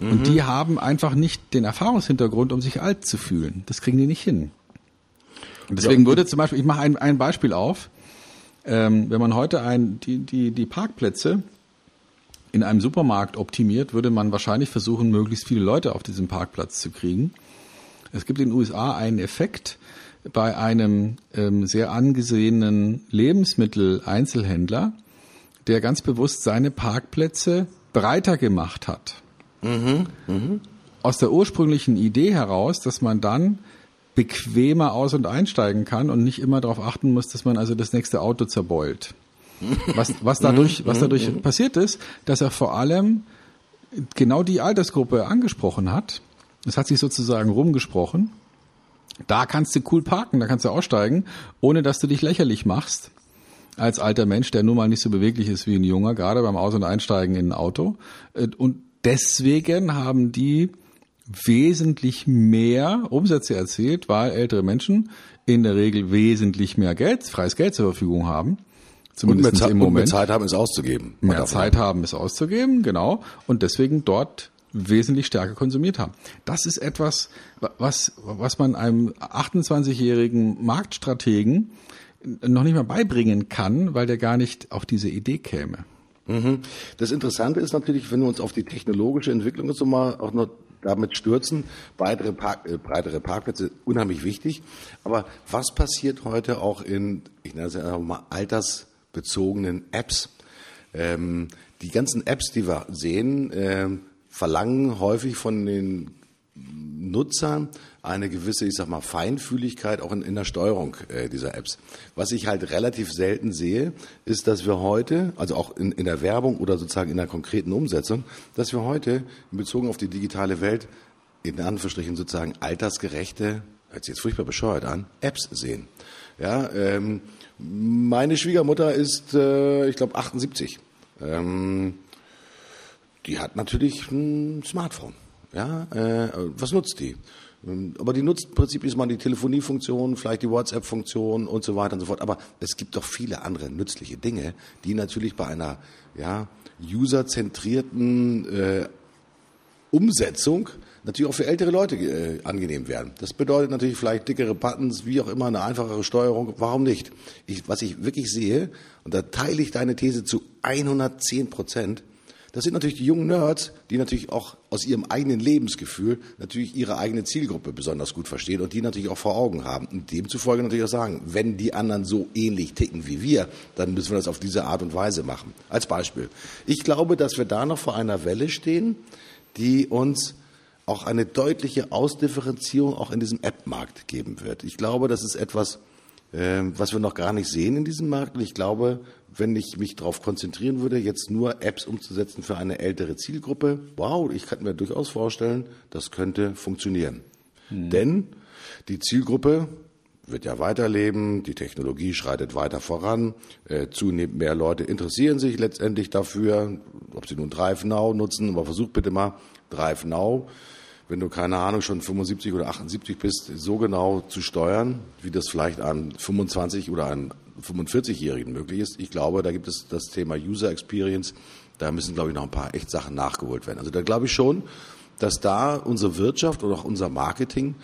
Mhm. Und die haben einfach nicht den Erfahrungshintergrund, um sich alt zu fühlen. Das kriegen die nicht hin. Und deswegen würde zum Beispiel, ich mache ein, ein Beispiel auf, ähm, wenn man heute ein, die, die, die Parkplätze in einem Supermarkt optimiert, würde man wahrscheinlich versuchen, möglichst viele Leute auf diesem Parkplatz zu kriegen. Es gibt in den USA einen Effekt, bei einem ähm, sehr angesehenen Lebensmitteleinzelhändler, der ganz bewusst seine Parkplätze breiter gemacht hat. Mhm, mh. Aus der ursprünglichen Idee heraus, dass man dann bequemer aus- und einsteigen kann und nicht immer darauf achten muss, dass man also das nächste Auto zerbeult. Was, was dadurch, was dadurch passiert ist, dass er vor allem genau die Altersgruppe angesprochen hat. Das hat sich sozusagen rumgesprochen. Da kannst du cool parken, da kannst du aussteigen, ohne dass du dich lächerlich machst als alter Mensch, der nun mal nicht so beweglich ist wie ein junger, gerade beim Aus- und Einsteigen in ein Auto. Und deswegen haben die wesentlich mehr Umsätze erzielt, weil ältere Menschen in der Regel wesentlich mehr Geld, freies Geld zur Verfügung haben. Zumindest und mehr, im Moment. Und mehr Zeit haben, es auszugeben. Mehr Zeit haben, es auszugeben, genau. Und deswegen dort wesentlich stärker konsumiert haben. Das ist etwas, was, was man einem 28-jährigen Marktstrategen noch nicht mal beibringen kann, weil der gar nicht auf diese Idee käme. Mhm. Das Interessante ist natürlich, wenn wir uns auf die technologische Entwicklung so mal auch noch damit stürzen, weitere Park, äh, breitere Parkplätze, unheimlich wichtig. Aber was passiert heute auch in, ich nenne es einfach mal altersbezogenen Apps? Ähm, die ganzen Apps, die wir sehen, äh, verlangen häufig von den Nutzern eine gewisse, ich sag mal, Feinfühligkeit auch in, in der Steuerung äh, dieser Apps. Was ich halt relativ selten sehe, ist, dass wir heute, also auch in, in der Werbung oder sozusagen in der konkreten Umsetzung, dass wir heute in Bezug auf die digitale Welt in Anführungsstrichen sozusagen altersgerechte, hört sich jetzt furchtbar bescheuert an, Apps sehen. Ja, ähm, meine Schwiegermutter ist, äh, ich glaube, 78. Ähm, die hat natürlich ein Smartphone. Ja, äh, was nutzt die? Ähm, aber die nutzt im Prinzip ist mal die Telefoniefunktion, vielleicht die WhatsApp-Funktion und so weiter und so fort. Aber es gibt doch viele andere nützliche Dinge, die natürlich bei einer ja, userzentrierten äh, Umsetzung natürlich auch für ältere Leute äh, angenehm werden. Das bedeutet natürlich vielleicht dickere Buttons, wie auch immer, eine einfachere Steuerung. Warum nicht? Ich, was ich wirklich sehe, und da teile ich deine These zu 110 Prozent, das sind natürlich die jungen Nerds, die natürlich auch aus ihrem eigenen Lebensgefühl natürlich ihre eigene Zielgruppe besonders gut verstehen und die natürlich auch vor Augen haben. Und demzufolge natürlich auch sagen, wenn die anderen so ähnlich ticken wie wir, dann müssen wir das auf diese Art und Weise machen. Als Beispiel. Ich glaube, dass wir da noch vor einer Welle stehen, die uns auch eine deutliche Ausdifferenzierung auch in diesem App-Markt geben wird. Ich glaube, das ist etwas, ähm, was wir noch gar nicht sehen in diesem Markt. Und ich glaube, wenn ich mich darauf konzentrieren würde, jetzt nur Apps umzusetzen für eine ältere Zielgruppe, wow, ich kann mir durchaus vorstellen, das könnte funktionieren. Mhm. Denn die Zielgruppe wird ja weiterleben, die Technologie schreitet weiter voran, äh, zunehmend mehr Leute interessieren sich letztendlich dafür, ob sie nun Drive Now nutzen, aber versuch bitte mal Drive Now, wenn du keine Ahnung schon 75 oder 78 bist, so genau zu steuern, wie das vielleicht an 25 oder an 45-Jährigen möglich ist. Ich glaube, da gibt es das Thema User Experience. Da müssen, glaube ich, noch ein paar echt Sachen nachgeholt werden. Also da glaube ich schon, dass da unsere Wirtschaft oder auch unser Marketing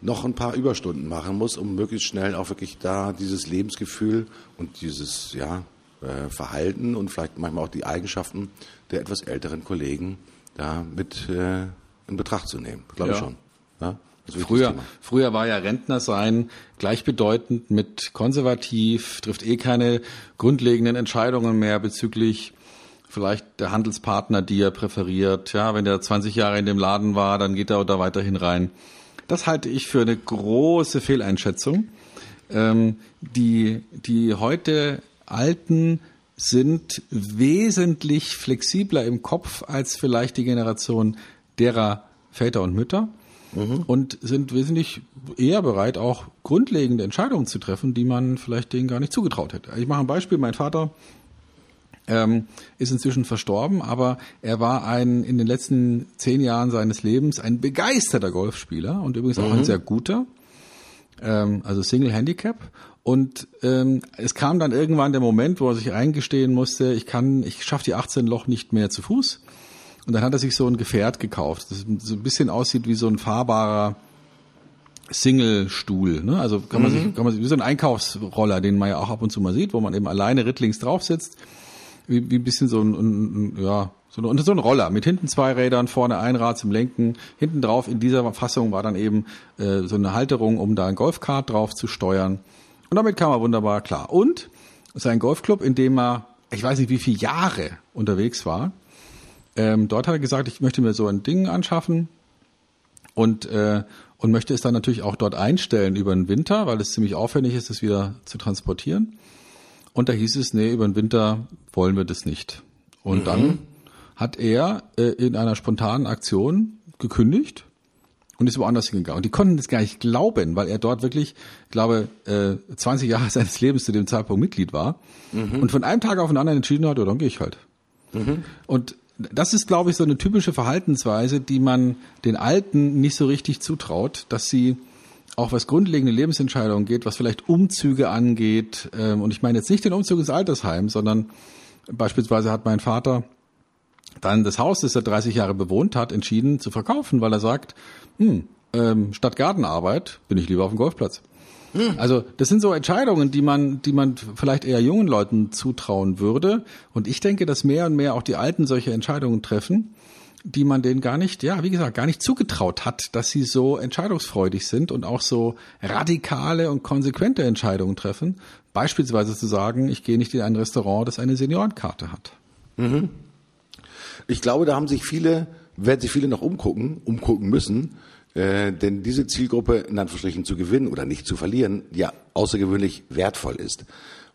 noch ein paar Überstunden machen muss, um möglichst schnell auch wirklich da dieses Lebensgefühl und dieses ja, äh, Verhalten und vielleicht manchmal auch die Eigenschaften der etwas älteren Kollegen da mit äh, in Betracht zu nehmen. Glaube ja. ich schon. Ja? Früher, früher war ja Rentner sein gleichbedeutend mit konservativ, trifft eh keine grundlegenden Entscheidungen mehr bezüglich vielleicht der Handelspartner, die er präferiert. Ja, wenn der 20 Jahre in dem Laden war, dann geht er da weiterhin rein. Das halte ich für eine große Fehleinschätzung. Ähm, die, die heute Alten sind wesentlich flexibler im Kopf als vielleicht die Generation derer Väter und Mütter mhm. und sind wesentlich eher bereit, auch grundlegende Entscheidungen zu treffen, die man vielleicht denen gar nicht zugetraut hätte. Ich mache ein Beispiel. Mein Vater ähm, ist inzwischen verstorben, aber er war ein in den letzten zehn Jahren seines Lebens ein begeisterter Golfspieler und übrigens auch mhm. ein sehr guter, ähm, also Single Handicap. Und ähm, es kam dann irgendwann der Moment, wo er sich eingestehen musste, ich kann, ich schaffe die 18 Loch nicht mehr zu Fuß. Und dann hat er sich so ein Gefährt gekauft, das so ein bisschen aussieht wie so ein fahrbarer Single-Stuhl. Ne? Also kann man mhm. sich, kann man sich, wie so ein Einkaufsroller, den man ja auch ab und zu mal sieht, wo man eben alleine rittlings drauf sitzt. wie, wie ein bisschen so ein, ein, ein ja, so ein, so ein Roller mit hinten zwei Rädern, vorne ein Rad zum Lenken. Hinten drauf in dieser Fassung war dann eben äh, so eine Halterung, um da ein Golfkart drauf zu steuern. Und damit kam er wunderbar klar. Und sein Golfclub, in dem er, ich weiß nicht wie viele Jahre unterwegs war, ähm, dort hat er gesagt, ich möchte mir so ein Ding anschaffen und äh, und möchte es dann natürlich auch dort einstellen über den Winter, weil es ziemlich aufwendig ist, es wieder zu transportieren. Und da hieß es, nee, über den Winter wollen wir das nicht. Und mhm. dann hat er äh, in einer spontanen Aktion gekündigt und ist woanders hingegangen. Und die konnten das gar nicht glauben, weil er dort wirklich, glaube, äh, 20 Jahre seines Lebens zu dem Zeitpunkt Mitglied war mhm. und von einem Tag auf den anderen entschieden hat, ja, dann gehe ich halt. Mhm. Und das ist, glaube ich, so eine typische Verhaltensweise, die man den Alten nicht so richtig zutraut, dass sie auch was grundlegende Lebensentscheidungen geht, was vielleicht Umzüge angeht. Ähm, und ich meine jetzt nicht den Umzug ins Altersheim, sondern beispielsweise hat mein Vater dann das Haus, das er 30 Jahre bewohnt hat, entschieden zu verkaufen, weil er sagt, hm, ähm, statt Gartenarbeit bin ich lieber auf dem Golfplatz. Hm. Also das sind so Entscheidungen, die man, die man vielleicht eher jungen Leuten zutrauen würde. Und ich denke, dass mehr und mehr auch die Alten solche Entscheidungen treffen, die man denen gar nicht, ja, wie gesagt, gar nicht zugetraut hat, dass sie so entscheidungsfreudig sind und auch so radikale und konsequente Entscheidungen treffen. Beispielsweise zu sagen, ich gehe nicht in ein Restaurant, das eine Seniorenkarte hat. Mhm. Ich glaube, da haben sich viele, werden sich viele noch umgucken, umgucken müssen, äh, denn diese Zielgruppe in Anführungsstrichen zu gewinnen oder nicht zu verlieren, ja außergewöhnlich wertvoll ist.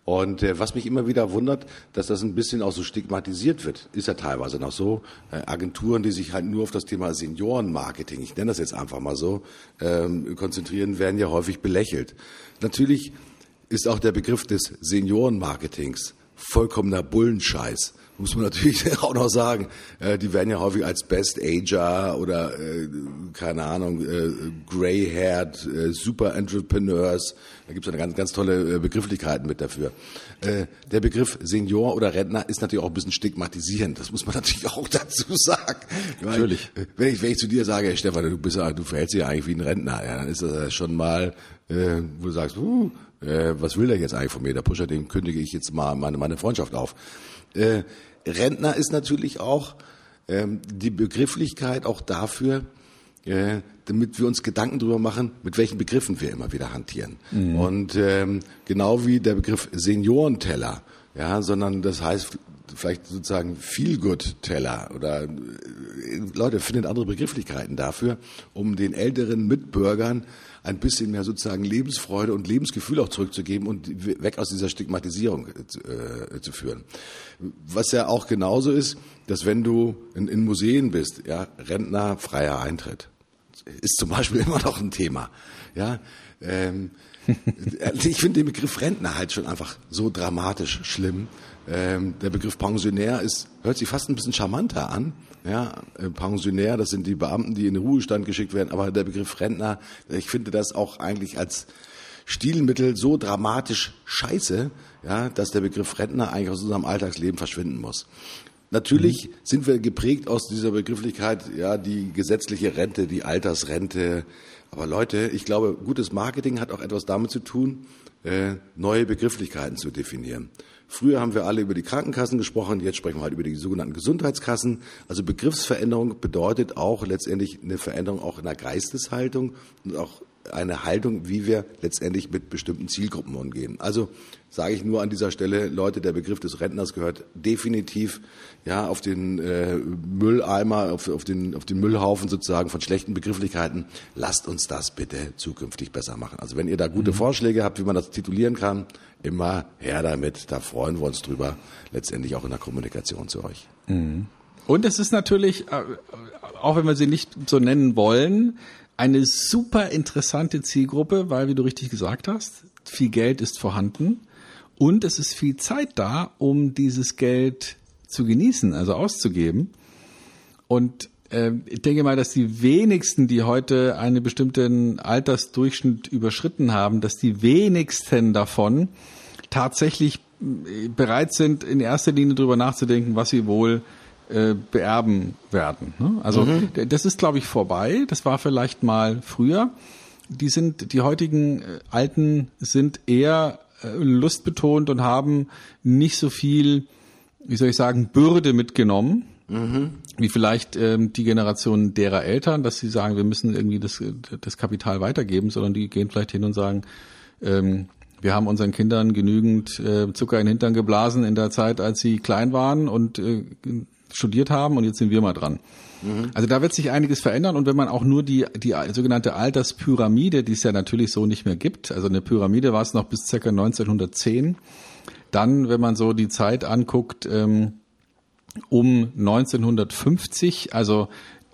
Und äh, was mich immer wieder wundert, dass das ein bisschen auch so stigmatisiert wird, ist ja teilweise noch so. Äh, Agenturen, die sich halt nur auf das Thema Seniorenmarketing, ich nenne das jetzt einfach mal so, ähm, konzentrieren, werden ja häufig belächelt. Natürlich ist auch der Begriff des Seniorenmarketings vollkommener Bullenscheiß muss man natürlich auch noch sagen, äh, die werden ja häufig als Best Ager oder äh, keine Ahnung, äh, Grey-haired, äh, Super Entrepreneurs, da gibt es eine ganz, ganz tolle äh, Begrifflichkeiten mit dafür. Äh, der Begriff Senior oder Rentner ist natürlich auch ein bisschen stigmatisierend, das muss man natürlich auch dazu sagen. Natürlich. Meine, wenn, ich, wenn ich zu dir sage, hey Stefan, du, bist, du verhältst dich ja eigentlich wie ein Rentner, ja, dann ist das schon mal, äh, wo du sagst, uh, äh, was will der jetzt eigentlich von mir? Der Pusher, dem kündige ich jetzt mal meine, meine Freundschaft auf. Äh, Rentner ist natürlich auch ähm, die Begrifflichkeit auch dafür, äh, damit wir uns Gedanken darüber machen, mit welchen Begriffen wir immer wieder hantieren. Mhm. Und ähm, genau wie der Begriff Seniorenteller, ja, sondern das heißt vielleicht sozusagen Feel-Good-Teller oder äh, Leute finden andere Begrifflichkeiten dafür, um den älteren Mitbürgern ein bisschen mehr sozusagen Lebensfreude und Lebensgefühl auch zurückzugeben und weg aus dieser Stigmatisierung äh, äh, zu führen. Was ja auch genauso ist, dass wenn du in, in Museen bist, ja, Rentner freier Eintritt ist zum Beispiel immer noch ein Thema. Ja, ähm, ich finde den Begriff Rentner halt schon einfach so dramatisch schlimm. Ähm, der Begriff Pensionär ist, hört sich fast ein bisschen charmanter an. Ja, äh, Pensionär, das sind die Beamten, die in den Ruhestand geschickt werden, aber der Begriff Rentner, ich finde das auch eigentlich als Stilmittel so dramatisch scheiße, ja, dass der Begriff Rentner eigentlich aus unserem Alltagsleben verschwinden muss. Natürlich mhm. sind wir geprägt aus dieser Begrifflichkeit, ja, die gesetzliche Rente, die Altersrente. Aber Leute, ich glaube, gutes Marketing hat auch etwas damit zu tun, äh, neue Begrifflichkeiten zu definieren. Früher haben wir alle über die Krankenkassen gesprochen, jetzt sprechen wir halt über die sogenannten Gesundheitskassen. Also Begriffsveränderung bedeutet auch letztendlich eine Veränderung auch in der Geisteshaltung und auch eine Haltung, wie wir letztendlich mit bestimmten Zielgruppen umgehen. Also sage ich nur an dieser Stelle, Leute, der Begriff des Rentners gehört definitiv ja auf den äh, Mülleimer, auf, auf, den, auf den Müllhaufen sozusagen von schlechten Begrifflichkeiten. Lasst uns das bitte zukünftig besser machen. Also wenn ihr da gute mhm. Vorschläge habt, wie man das titulieren kann, immer her damit. Da freuen wir uns drüber, letztendlich auch in der Kommunikation zu euch. Mhm. Und es ist natürlich, äh, auch wenn wir sie nicht so nennen wollen, eine super interessante Zielgruppe, weil, wie du richtig gesagt hast, viel Geld ist vorhanden und es ist viel Zeit da, um dieses Geld zu genießen, also auszugeben. Und äh, ich denke mal, dass die wenigsten, die heute einen bestimmten Altersdurchschnitt überschritten haben, dass die wenigsten davon tatsächlich äh, bereit sind, in erster Linie darüber nachzudenken, was sie wohl äh, beerben werden. Ne? Also mhm. das ist, glaube ich, vorbei. Das war vielleicht mal früher. Die sind, die heutigen äh, Alten sind eher äh, lustbetont und haben nicht so viel wie soll ich sagen, Bürde mitgenommen, mhm. wie vielleicht ähm, die Generation derer Eltern, dass sie sagen, wir müssen irgendwie das, das Kapital weitergeben, sondern die gehen vielleicht hin und sagen, ähm, wir haben unseren Kindern genügend äh, Zucker in den Hintern geblasen in der Zeit, als sie klein waren und äh, studiert haben und jetzt sind wir mal dran. Mhm. Also da wird sich einiges verändern und wenn man auch nur die, die sogenannte Alterspyramide, die es ja natürlich so nicht mehr gibt, also eine Pyramide war es noch bis circa 1910, dann, wenn man so die Zeit anguckt, ähm, um 1950, also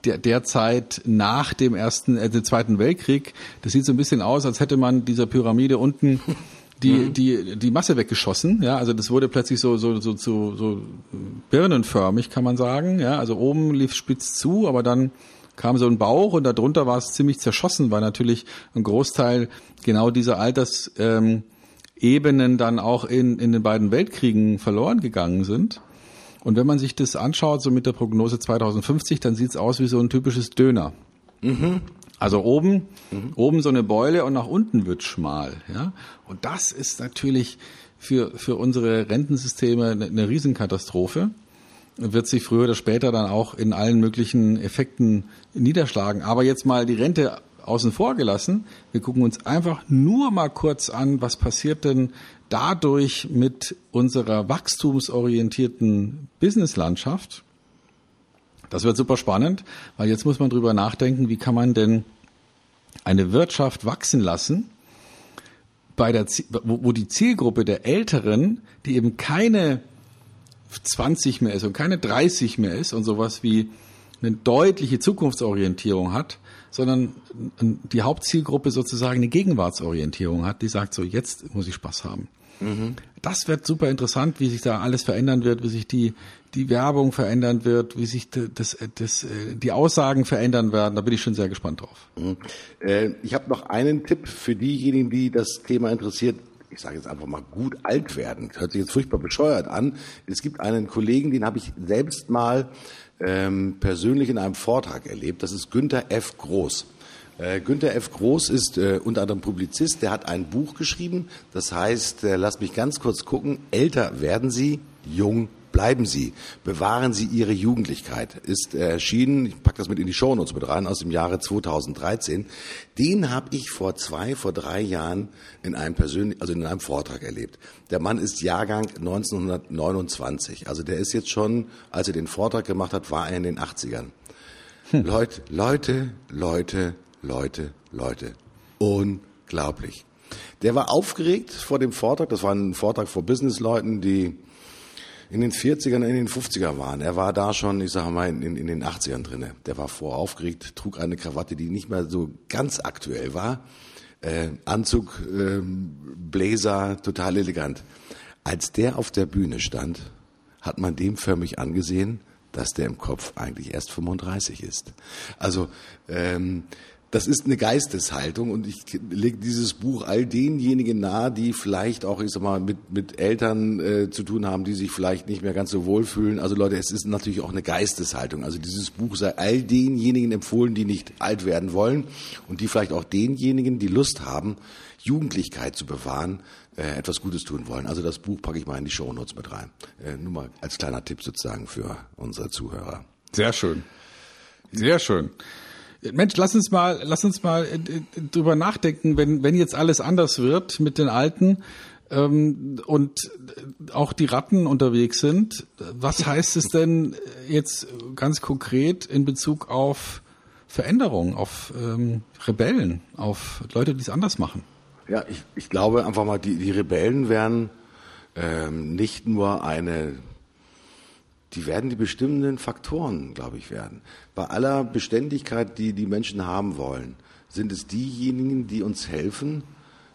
der, der Zeit nach dem ersten, äh, dem Zweiten Weltkrieg, das sieht so ein bisschen aus, als hätte man dieser Pyramide unten die, mhm. die, die Masse weggeschossen. Ja, also das wurde plötzlich so, so, so, so, so birnenförmig, kann man sagen. Ja, also oben lief spitz zu, aber dann kam so ein Bauch und darunter war es ziemlich zerschossen, weil natürlich ein Großteil genau dieser Altersebenen ähm, dann auch in, in den beiden Weltkriegen verloren gegangen sind. Und wenn man sich das anschaut, so mit der Prognose 2050, dann sieht es aus wie so ein typisches Döner. Mhm. Also oben, mhm. oben so eine Beule und nach unten wird schmal. Ja? Und das ist natürlich für, für unsere Rentensysteme eine, eine Riesenkatastrophe. Wird sich früher oder später dann auch in allen möglichen Effekten niederschlagen. Aber jetzt mal die Rente außen vor gelassen. Wir gucken uns einfach nur mal kurz an, was passiert denn dadurch mit unserer wachstumsorientierten Businesslandschaft. Das wird super spannend, weil jetzt muss man drüber nachdenken, wie kann man denn eine Wirtschaft wachsen lassen, bei der, wo die Zielgruppe der Älteren, die eben keine 20 mehr ist und keine 30 mehr ist und sowas wie eine deutliche Zukunftsorientierung hat, sondern die Hauptzielgruppe sozusagen eine Gegenwartsorientierung hat, die sagt so, jetzt muss ich Spaß haben. Mhm. Das wird super interessant, wie sich da alles verändern wird, wie sich die, die Werbung verändern wird, wie sich das, das, die Aussagen verändern werden. Da bin ich schon sehr gespannt drauf. Mhm. Äh, ich habe noch einen Tipp für diejenigen, die das Thema interessiert ich sage jetzt einfach mal gut alt werden. Das hört sich jetzt furchtbar bescheuert an. Es gibt einen Kollegen, den habe ich selbst mal ähm, persönlich in einem Vortrag erlebt. Das ist Günther F. Groß. Äh, Günther F. Groß ist äh, unter anderem Publizist, der hat ein Buch geschrieben, das heißt, äh, lasst mich ganz kurz gucken, älter werden Sie, jung bleiben Sie, bewahren Sie Ihre Jugendlichkeit, ist erschienen, ich packe das mit in die Shownotes mit rein, aus dem Jahre 2013. Den habe ich vor zwei, vor drei Jahren in einem persönlichen, also in einem Vortrag erlebt. Der Mann ist Jahrgang 1929, also der ist jetzt schon, als er den Vortrag gemacht hat, war er in den 80ern. Hm. Leute, Leute, Leute, Leute, Leute. Unglaublich. Der war aufgeregt vor dem Vortrag. Das war ein Vortrag vor Businessleuten, die in den 40ern, in den 50er waren. Er war da schon, ich sage mal, in, in den 80ern drinne. Der war voraufgeregt, trug eine Krawatte, die nicht mehr so ganz aktuell war. Äh, Anzug, äh, Bläser, total elegant. Als der auf der Bühne stand, hat man dem förmlich angesehen, dass der im Kopf eigentlich erst 35 ist. Also ähm, das ist eine Geisteshaltung und ich lege dieses Buch all denjenigen nahe, die vielleicht auch, ich sag mal, mit, mit Eltern äh, zu tun haben, die sich vielleicht nicht mehr ganz so wohlfühlen. Also Leute, es ist natürlich auch eine Geisteshaltung. Also dieses Buch sei all denjenigen empfohlen, die nicht alt werden wollen und die vielleicht auch denjenigen, die Lust haben, Jugendlichkeit zu bewahren, äh, etwas Gutes tun wollen. Also das Buch packe ich mal in die Shownotes mit rein. Äh, nur mal als kleiner Tipp sozusagen für unsere Zuhörer. Sehr schön. Sehr schön. Mensch, lass uns mal, lass uns mal äh, äh, drüber nachdenken, wenn, wenn jetzt alles anders wird mit den Alten ähm, und auch die Ratten unterwegs sind. Was heißt es denn jetzt ganz konkret in Bezug auf Veränderungen, auf ähm, Rebellen, auf Leute, die es anders machen? Ja, ich, ich glaube einfach mal, die, die Rebellen werden ähm, nicht nur eine die werden die bestimmenden Faktoren, glaube ich, werden. Bei aller Beständigkeit, die die Menschen haben wollen, sind es diejenigen, die uns helfen,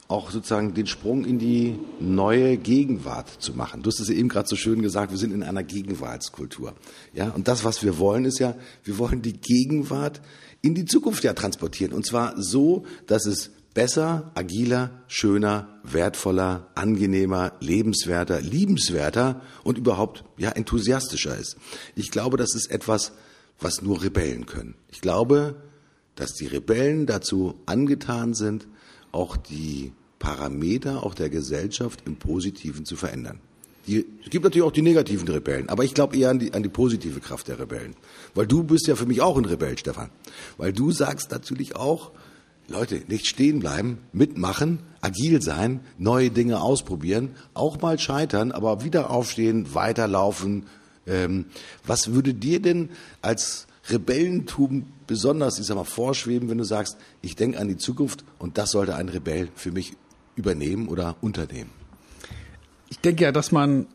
auch sozusagen den Sprung in die neue Gegenwart zu machen. Du hast es eben gerade so schön gesagt, wir sind in einer Gegenwartskultur. Ja, und das, was wir wollen, ist ja, wir wollen die Gegenwart in die Zukunft ja transportieren. Und zwar so, dass es besser, agiler, schöner, wertvoller, angenehmer, lebenswerter, liebenswerter und überhaupt ja enthusiastischer ist. Ich glaube, das ist etwas, was nur Rebellen können. Ich glaube, dass die Rebellen dazu angetan sind, auch die Parameter auch der Gesellschaft im Positiven zu verändern. Die, es gibt natürlich auch die negativen Rebellen, aber ich glaube eher an die, an die positive Kraft der Rebellen. Weil du bist ja für mich auch ein Rebell, Stefan. Weil du sagst natürlich auch, Leute, nicht stehen bleiben, mitmachen, agil sein, neue Dinge ausprobieren, auch mal scheitern, aber wieder aufstehen, weiterlaufen. Ähm, was würde dir denn als Rebellentum besonders, ich sag mal, vorschweben, wenn du sagst, ich denke an die Zukunft und das sollte ein Rebell für mich übernehmen oder unternehmen? Ich denke ja, dass man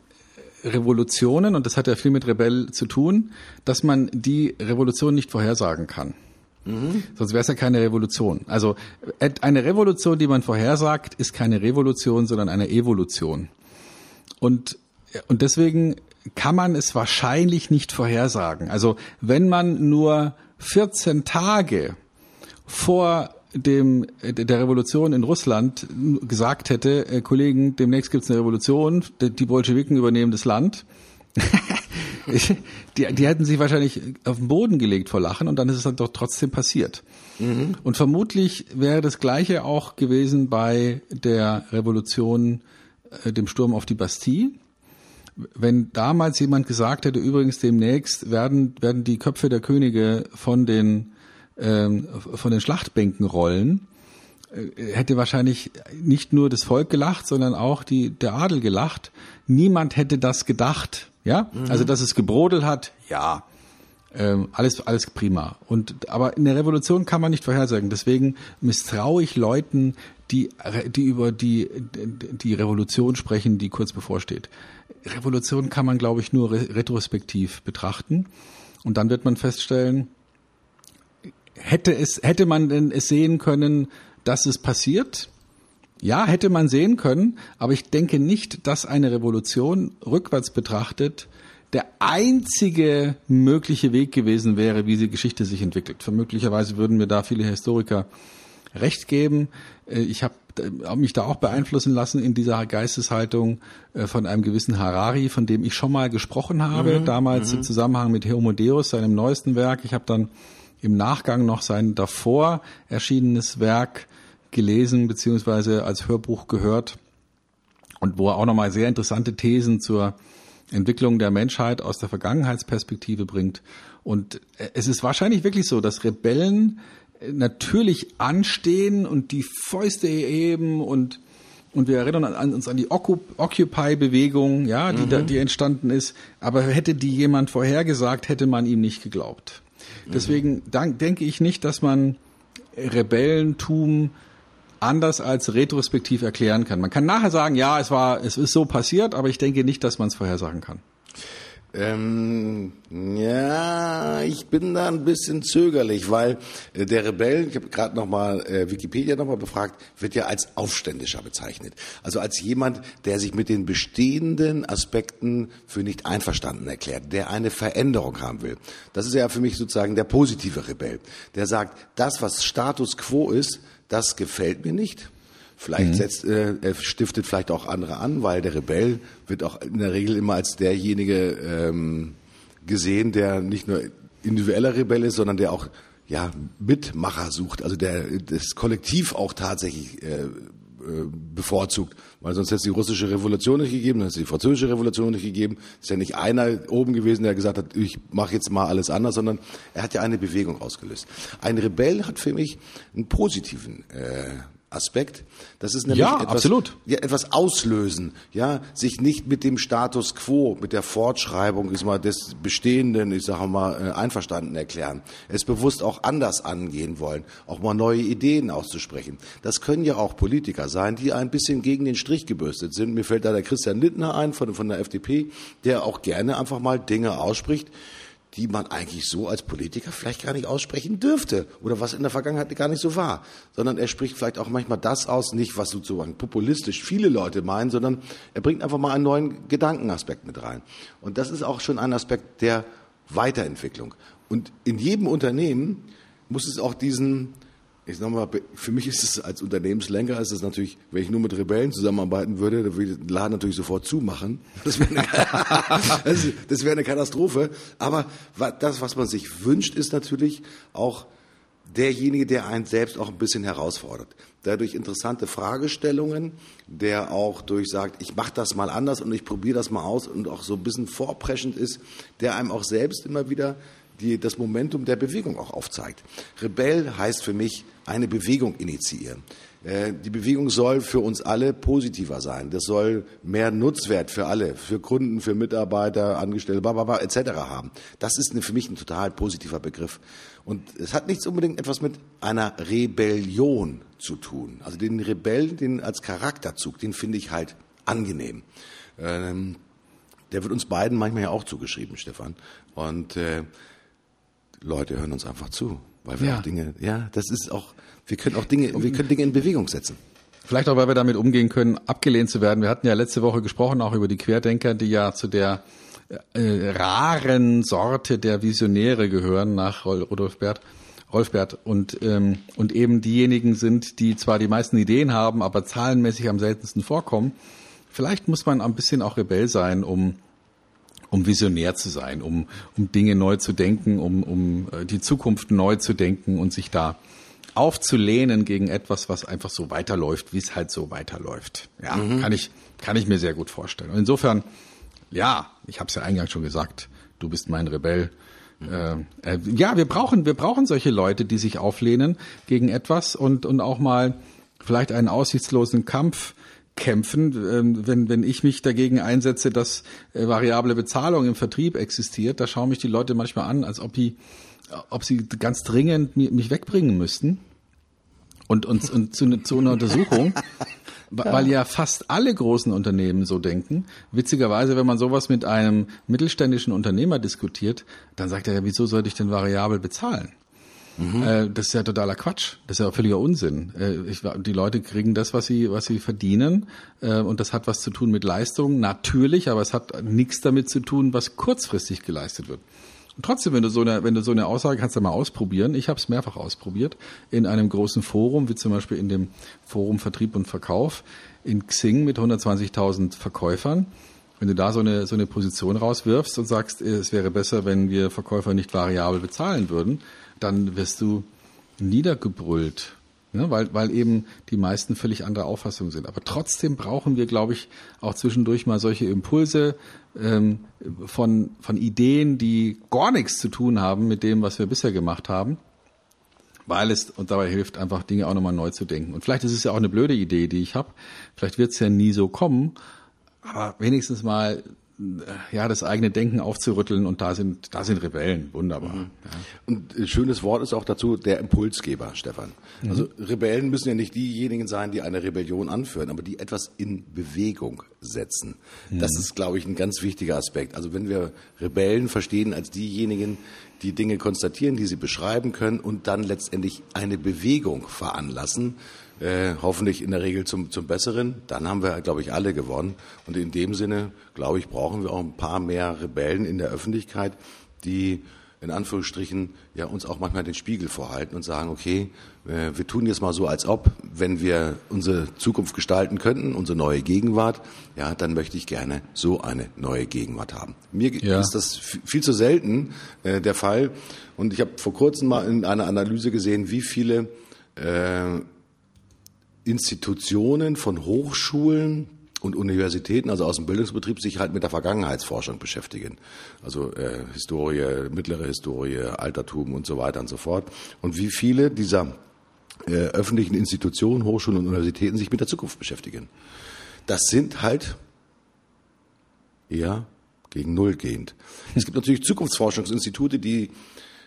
Revolutionen, und das hat ja viel mit Rebell zu tun, dass man die Revolution nicht vorhersagen kann. Mhm. Sonst wäre es ja keine Revolution. Also eine Revolution, die man vorhersagt, ist keine Revolution, sondern eine Evolution. Und, und deswegen kann man es wahrscheinlich nicht vorhersagen. Also wenn man nur 14 Tage vor dem der Revolution in Russland gesagt hätte, äh, Kollegen, demnächst gibt es eine Revolution, die Bolschewiken übernehmen das Land. die, die hätten sich wahrscheinlich auf den Boden gelegt vor Lachen und dann ist es dann doch trotzdem passiert. Mhm. Und vermutlich wäre das Gleiche auch gewesen bei der Revolution, äh, dem Sturm auf die Bastille. Wenn damals jemand gesagt hätte, übrigens demnächst werden, werden die Köpfe der Könige von den ähm, von den Schlachtbänken rollen, äh, hätte wahrscheinlich nicht nur das Volk gelacht, sondern auch die, der Adel gelacht. Niemand hätte das gedacht. Ja, mhm. also dass es gebrodelt hat, ja, ähm, alles alles prima. Und aber in der Revolution kann man nicht vorhersagen. Deswegen misstraue ich Leuten, die die über die die Revolution sprechen, die kurz bevorsteht. Revolution kann man, glaube ich, nur retrospektiv betrachten. Und dann wird man feststellen, hätte es, hätte man denn es sehen können, dass es passiert? Ja, hätte man sehen können, aber ich denke nicht, dass eine Revolution rückwärts betrachtet der einzige mögliche Weg gewesen wäre, wie die Geschichte sich entwickelt. Vermöglicherweise würden mir da viele Historiker recht geben. Äh, ich habe äh, mich da auch beeinflussen lassen in dieser Geisteshaltung äh, von einem gewissen Harari, von dem ich schon mal gesprochen habe, mhm, damals mhm. im Zusammenhang mit Homo Deus, seinem neuesten Werk. Ich habe dann im Nachgang noch sein davor erschienenes Werk gelesen beziehungsweise als Hörbuch gehört und wo er auch nochmal sehr interessante Thesen zur Entwicklung der Menschheit aus der Vergangenheitsperspektive bringt. Und es ist wahrscheinlich wirklich so, dass Rebellen natürlich anstehen und die Fäuste erheben und und wir erinnern uns an die Occupy-Bewegung, ja, die, mhm. da, die entstanden ist. Aber hätte die jemand vorhergesagt, hätte man ihm nicht geglaubt. Deswegen denke ich nicht, dass man Rebellentum anders als retrospektiv erklären kann. Man kann nachher sagen, ja, es war, es ist so passiert, aber ich denke nicht, dass man es vorhersagen kann. Ähm, ja, ich bin da ein bisschen zögerlich, weil äh, der Rebell, ich habe gerade nochmal äh, Wikipedia nochmal befragt, wird ja als Aufständischer bezeichnet. Also als jemand, der sich mit den bestehenden Aspekten für nicht einverstanden erklärt, der eine Veränderung haben will. Das ist ja für mich sozusagen der positive Rebell, der sagt, das, was Status quo ist, das gefällt mir nicht Vielleicht mhm. setzt, äh, er stiftet vielleicht auch andere an, weil der Rebell wird auch in der Regel immer als derjenige ähm, gesehen, der nicht nur individueller Rebell ist, sondern der auch ja Mitmacher sucht, also der das Kollektiv auch tatsächlich äh bevorzugt, weil sonst hätte es die russische Revolution nicht gegeben, dann hätte es die französische Revolution nicht gegeben. Es ist ja nicht einer oben gewesen, der gesagt hat, ich mache jetzt mal alles anders, sondern er hat ja eine Bewegung ausgelöst. Ein Rebell hat für mich einen positiven äh, Aspekt. Das ist nämlich ja, etwas, absolut. Ja, etwas auslösen, ja, sich nicht mit dem Status quo, mit der Fortschreibung ist mal des Bestehenden, ich sage mal, äh, einverstanden erklären. Es bewusst auch anders angehen wollen, auch mal neue Ideen auszusprechen. Das können ja auch Politiker sein, die ein bisschen gegen den Strich gebürstet sind. Mir fällt da der Christian Lindner ein von, von der FDP, der auch gerne einfach mal Dinge ausspricht, die man eigentlich so als Politiker vielleicht gar nicht aussprechen dürfte oder was in der Vergangenheit gar nicht so war, sondern er spricht vielleicht auch manchmal das aus, nicht was sozusagen populistisch viele Leute meinen, sondern er bringt einfach mal einen neuen Gedankenaspekt mit rein. Und das ist auch schon ein Aspekt der Weiterentwicklung. Und in jedem Unternehmen muss es auch diesen ich sag mal, für mich ist es als Unternehmenslenker, ist es natürlich, wenn ich nur mit Rebellen zusammenarbeiten würde, dann würde ich den Laden natürlich sofort zumachen. Das wäre eine, das eine Katastrophe. Aber das, was man sich wünscht, ist natürlich auch derjenige, der einen selbst auch ein bisschen herausfordert. Der durch interessante Fragestellungen, der auch durch sagt, ich mache das mal anders und ich probiere das mal aus und auch so ein bisschen vorpreschend ist, der einem auch selbst immer wieder die, das Momentum der Bewegung auch aufzeigt. Rebell heißt für mich eine Bewegung initiieren. Äh, die Bewegung soll für uns alle positiver sein. Das soll mehr Nutzwert für alle, für Kunden, für Mitarbeiter, Angestellte, bla, etc. haben. Das ist für mich ein total positiver Begriff. Und es hat nichts unbedingt etwas mit einer Rebellion zu tun. Also den Rebellen, den als Charakterzug, den finde ich halt angenehm. Ähm, der wird uns beiden manchmal ja auch zugeschrieben, Stefan. Und äh, Leute hören uns einfach zu, weil wir ja. auch Dinge, ja, das ist auch, wir können auch Dinge, wir können Dinge in Bewegung setzen. Vielleicht auch, weil wir damit umgehen können, abgelehnt zu werden. Wir hatten ja letzte Woche gesprochen auch über die Querdenker, die ja zu der äh, raren Sorte der Visionäre gehören nach Rudolf Bert. Rolfbert und ähm, und eben diejenigen sind, die zwar die meisten Ideen haben, aber zahlenmäßig am seltensten vorkommen. Vielleicht muss man ein bisschen auch Rebell sein, um um visionär zu sein, um, um Dinge neu zu denken, um, um äh, die Zukunft neu zu denken und sich da aufzulehnen gegen etwas, was einfach so weiterläuft, wie es halt so weiterläuft. Ja, mhm. kann ich kann ich mir sehr gut vorstellen. Und insofern, ja, ich habe es ja eingangs schon gesagt, du bist mein Rebell. Mhm. Äh, äh, ja, wir brauchen wir brauchen solche Leute, die sich auflehnen gegen etwas und und auch mal vielleicht einen aussichtslosen Kampf kämpfen, ähm, wenn, wenn ich mich dagegen einsetze, dass äh, variable Bezahlung im Vertrieb existiert, da schauen mich die Leute manchmal an, als ob die, ob sie ganz dringend mich wegbringen müssten und uns und zu, zu einer Untersuchung, weil ja fast alle großen Unternehmen so denken. Witzigerweise, wenn man sowas mit einem mittelständischen Unternehmer diskutiert, dann sagt er ja, wieso sollte ich denn variabel bezahlen? Mhm. Äh, das ist ja totaler Quatsch. Das ist ja völliger Unsinn. Äh, ich, die Leute kriegen das, was sie, was sie verdienen, äh, und das hat was zu tun mit Leistung, natürlich, aber es hat nichts damit zu tun, was kurzfristig geleistet wird. Und trotzdem, wenn du so eine, wenn du so eine Aussage kannst, du mal ausprobieren. Ich habe es mehrfach ausprobiert in einem großen Forum, wie zum Beispiel in dem Forum Vertrieb und Verkauf in Xing mit 120.000 Verkäufern. Wenn du da so eine, so eine Position rauswirfst und sagst, es wäre besser, wenn wir Verkäufer nicht variabel bezahlen würden, dann wirst du niedergebrüllt, ne? weil, weil eben die meisten völlig andere Auffassungen sind. Aber trotzdem brauchen wir, glaube ich, auch zwischendurch mal solche Impulse ähm, von, von Ideen, die gar nichts zu tun haben mit dem, was wir bisher gemacht haben weil es und dabei hilft, einfach Dinge auch nochmal neu zu denken. Und vielleicht ist es ja auch eine blöde Idee, die ich habe. Vielleicht wird es ja nie so kommen, aber wenigstens mal ja, das eigene Denken aufzurütteln und da sind, da sind Rebellen, wunderbar. Mhm. Ja. Und ein schönes Wort ist auch dazu der Impulsgeber, Stefan. Mhm. Also Rebellen müssen ja nicht diejenigen sein, die eine Rebellion anführen, aber die etwas in Bewegung setzen. Mhm. Das ist, glaube ich, ein ganz wichtiger Aspekt. Also wenn wir Rebellen verstehen als diejenigen, die Dinge konstatieren, die sie beschreiben können und dann letztendlich eine Bewegung veranlassen, äh, hoffentlich in der Regel zum, zum Besseren. Dann haben wir, glaube ich, alle gewonnen. Und in dem Sinne, glaube ich, brauchen wir auch ein paar mehr Rebellen in der Öffentlichkeit, die in Anführungsstrichen ja uns auch manchmal den Spiegel vorhalten und sagen, okay, äh, wir tun jetzt mal so, als ob, wenn wir unsere Zukunft gestalten könnten, unsere neue Gegenwart, ja, dann möchte ich gerne so eine neue Gegenwart haben. Mir ja. ist das viel zu selten äh, der Fall. Und ich habe vor kurzem mal in einer Analyse gesehen, wie viele äh, Institutionen von Hochschulen und Universitäten, also aus dem Bildungsbetrieb, sich halt mit der Vergangenheitsforschung beschäftigen. Also äh, Historie, mittlere Historie, Altertum und so weiter und so fort. Und wie viele dieser äh, öffentlichen Institutionen, Hochschulen und Universitäten sich mit der Zukunft beschäftigen. Das sind halt eher gegen Null gehend. Es gibt natürlich Zukunftsforschungsinstitute, die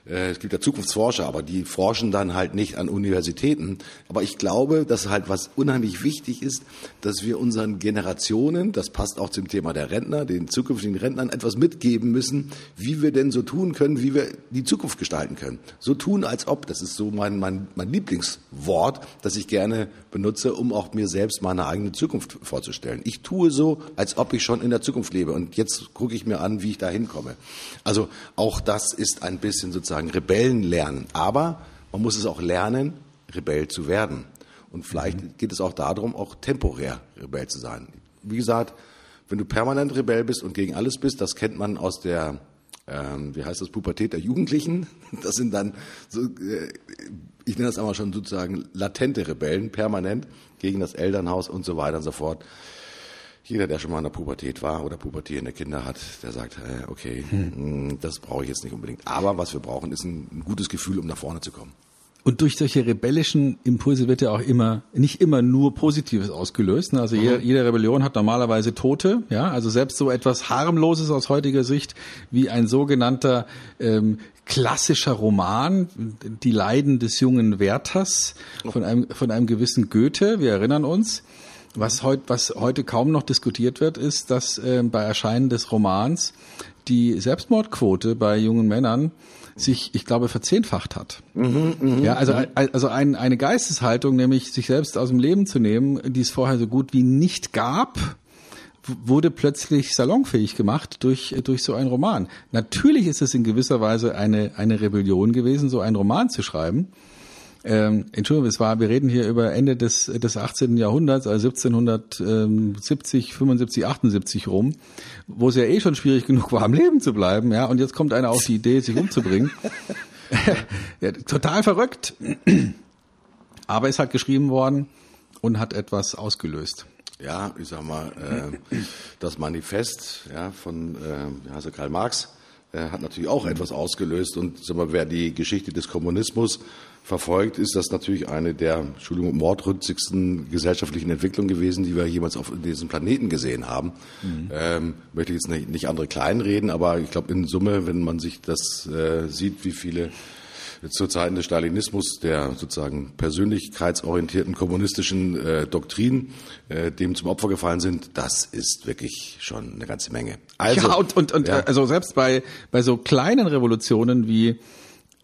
es gibt ja Zukunftsforscher, aber die forschen dann halt nicht an Universitäten. Aber ich glaube, dass halt was unheimlich wichtig ist, dass wir unseren Generationen, das passt auch zum Thema der Rentner, den zukünftigen Rentnern etwas mitgeben müssen, wie wir denn so tun können, wie wir die Zukunft gestalten können. So tun, als ob, das ist so mein, mein, mein Lieblingswort, das ich gerne benutze, um auch mir selbst meine eigene Zukunft vorzustellen. Ich tue so, als ob ich schon in der Zukunft lebe und jetzt gucke ich mir an, wie ich da hinkomme. Also auch das ist ein bisschen sozusagen sozusagen Rebellen lernen. Aber man muss es auch lernen, Rebell zu werden. Und vielleicht mhm. geht es auch darum, auch temporär Rebell zu sein. Wie gesagt, wenn du permanent Rebell bist und gegen alles bist, das kennt man aus der ähm, wie heißt das, Pubertät der Jugendlichen. Das sind dann so, äh, ich nenne das einmal schon sozusagen latente Rebellen, permanent gegen das Elternhaus und so weiter und so fort. Jeder, der schon mal in der Pubertät war oder pubertierende Kinder hat, der sagt, äh, okay, hm. das brauche ich jetzt nicht unbedingt. Aber was wir brauchen, ist ein, ein gutes Gefühl, um nach vorne zu kommen. Und durch solche rebellischen Impulse wird ja auch immer, nicht immer nur Positives ausgelöst. Ne? Also mhm. jede, jede Rebellion hat normalerweise Tote. Ja, also selbst so etwas harmloses aus heutiger Sicht wie ein sogenannter ähm, klassischer Roman, die Leiden des jungen Werthers von einem, von einem gewissen Goethe. Wir erinnern uns. Was, heut, was heute kaum noch diskutiert wird, ist, dass äh, bei Erscheinen des Romans die Selbstmordquote bei jungen Männern sich, ich glaube, verzehnfacht hat. Mhm, mh, ja, also, also ein, eine Geisteshaltung, nämlich sich selbst aus dem Leben zu nehmen, die es vorher so gut wie nicht gab, wurde plötzlich salonfähig gemacht durch, durch so einen Roman. Natürlich ist es in gewisser Weise eine, eine Rebellion gewesen, so einen Roman zu schreiben. Ähm, Entschuldigung, es war, wir reden hier über Ende des, des 18. Jahrhunderts, also 1770, 75, 78 rum, wo es ja eh schon schwierig genug war, am Leben zu bleiben, ja, und jetzt kommt einer auf die Idee, sich umzubringen. ja, total verrückt. Aber ist halt geschrieben worden und hat etwas ausgelöst. Ja, ich sag mal, äh, das Manifest ja, von äh, Karl Marx äh, hat natürlich auch etwas ausgelöst und sag mal, wer die Geschichte des Kommunismus verfolgt, ist das natürlich eine der Entschuldigung, mordrützigsten gesellschaftlichen Entwicklungen gewesen, die wir jemals auf diesem Planeten gesehen haben. Mhm. Ähm, möchte ich jetzt nicht, nicht andere kleinreden, aber ich glaube in Summe, wenn man sich das äh, sieht, wie viele zu Zeiten des Stalinismus, der sozusagen persönlichkeitsorientierten kommunistischen äh, Doktrin, äh, dem zum Opfer gefallen sind, das ist wirklich schon eine ganze Menge. Also, ja, und, und, und ja. also selbst bei, bei so kleinen Revolutionen wie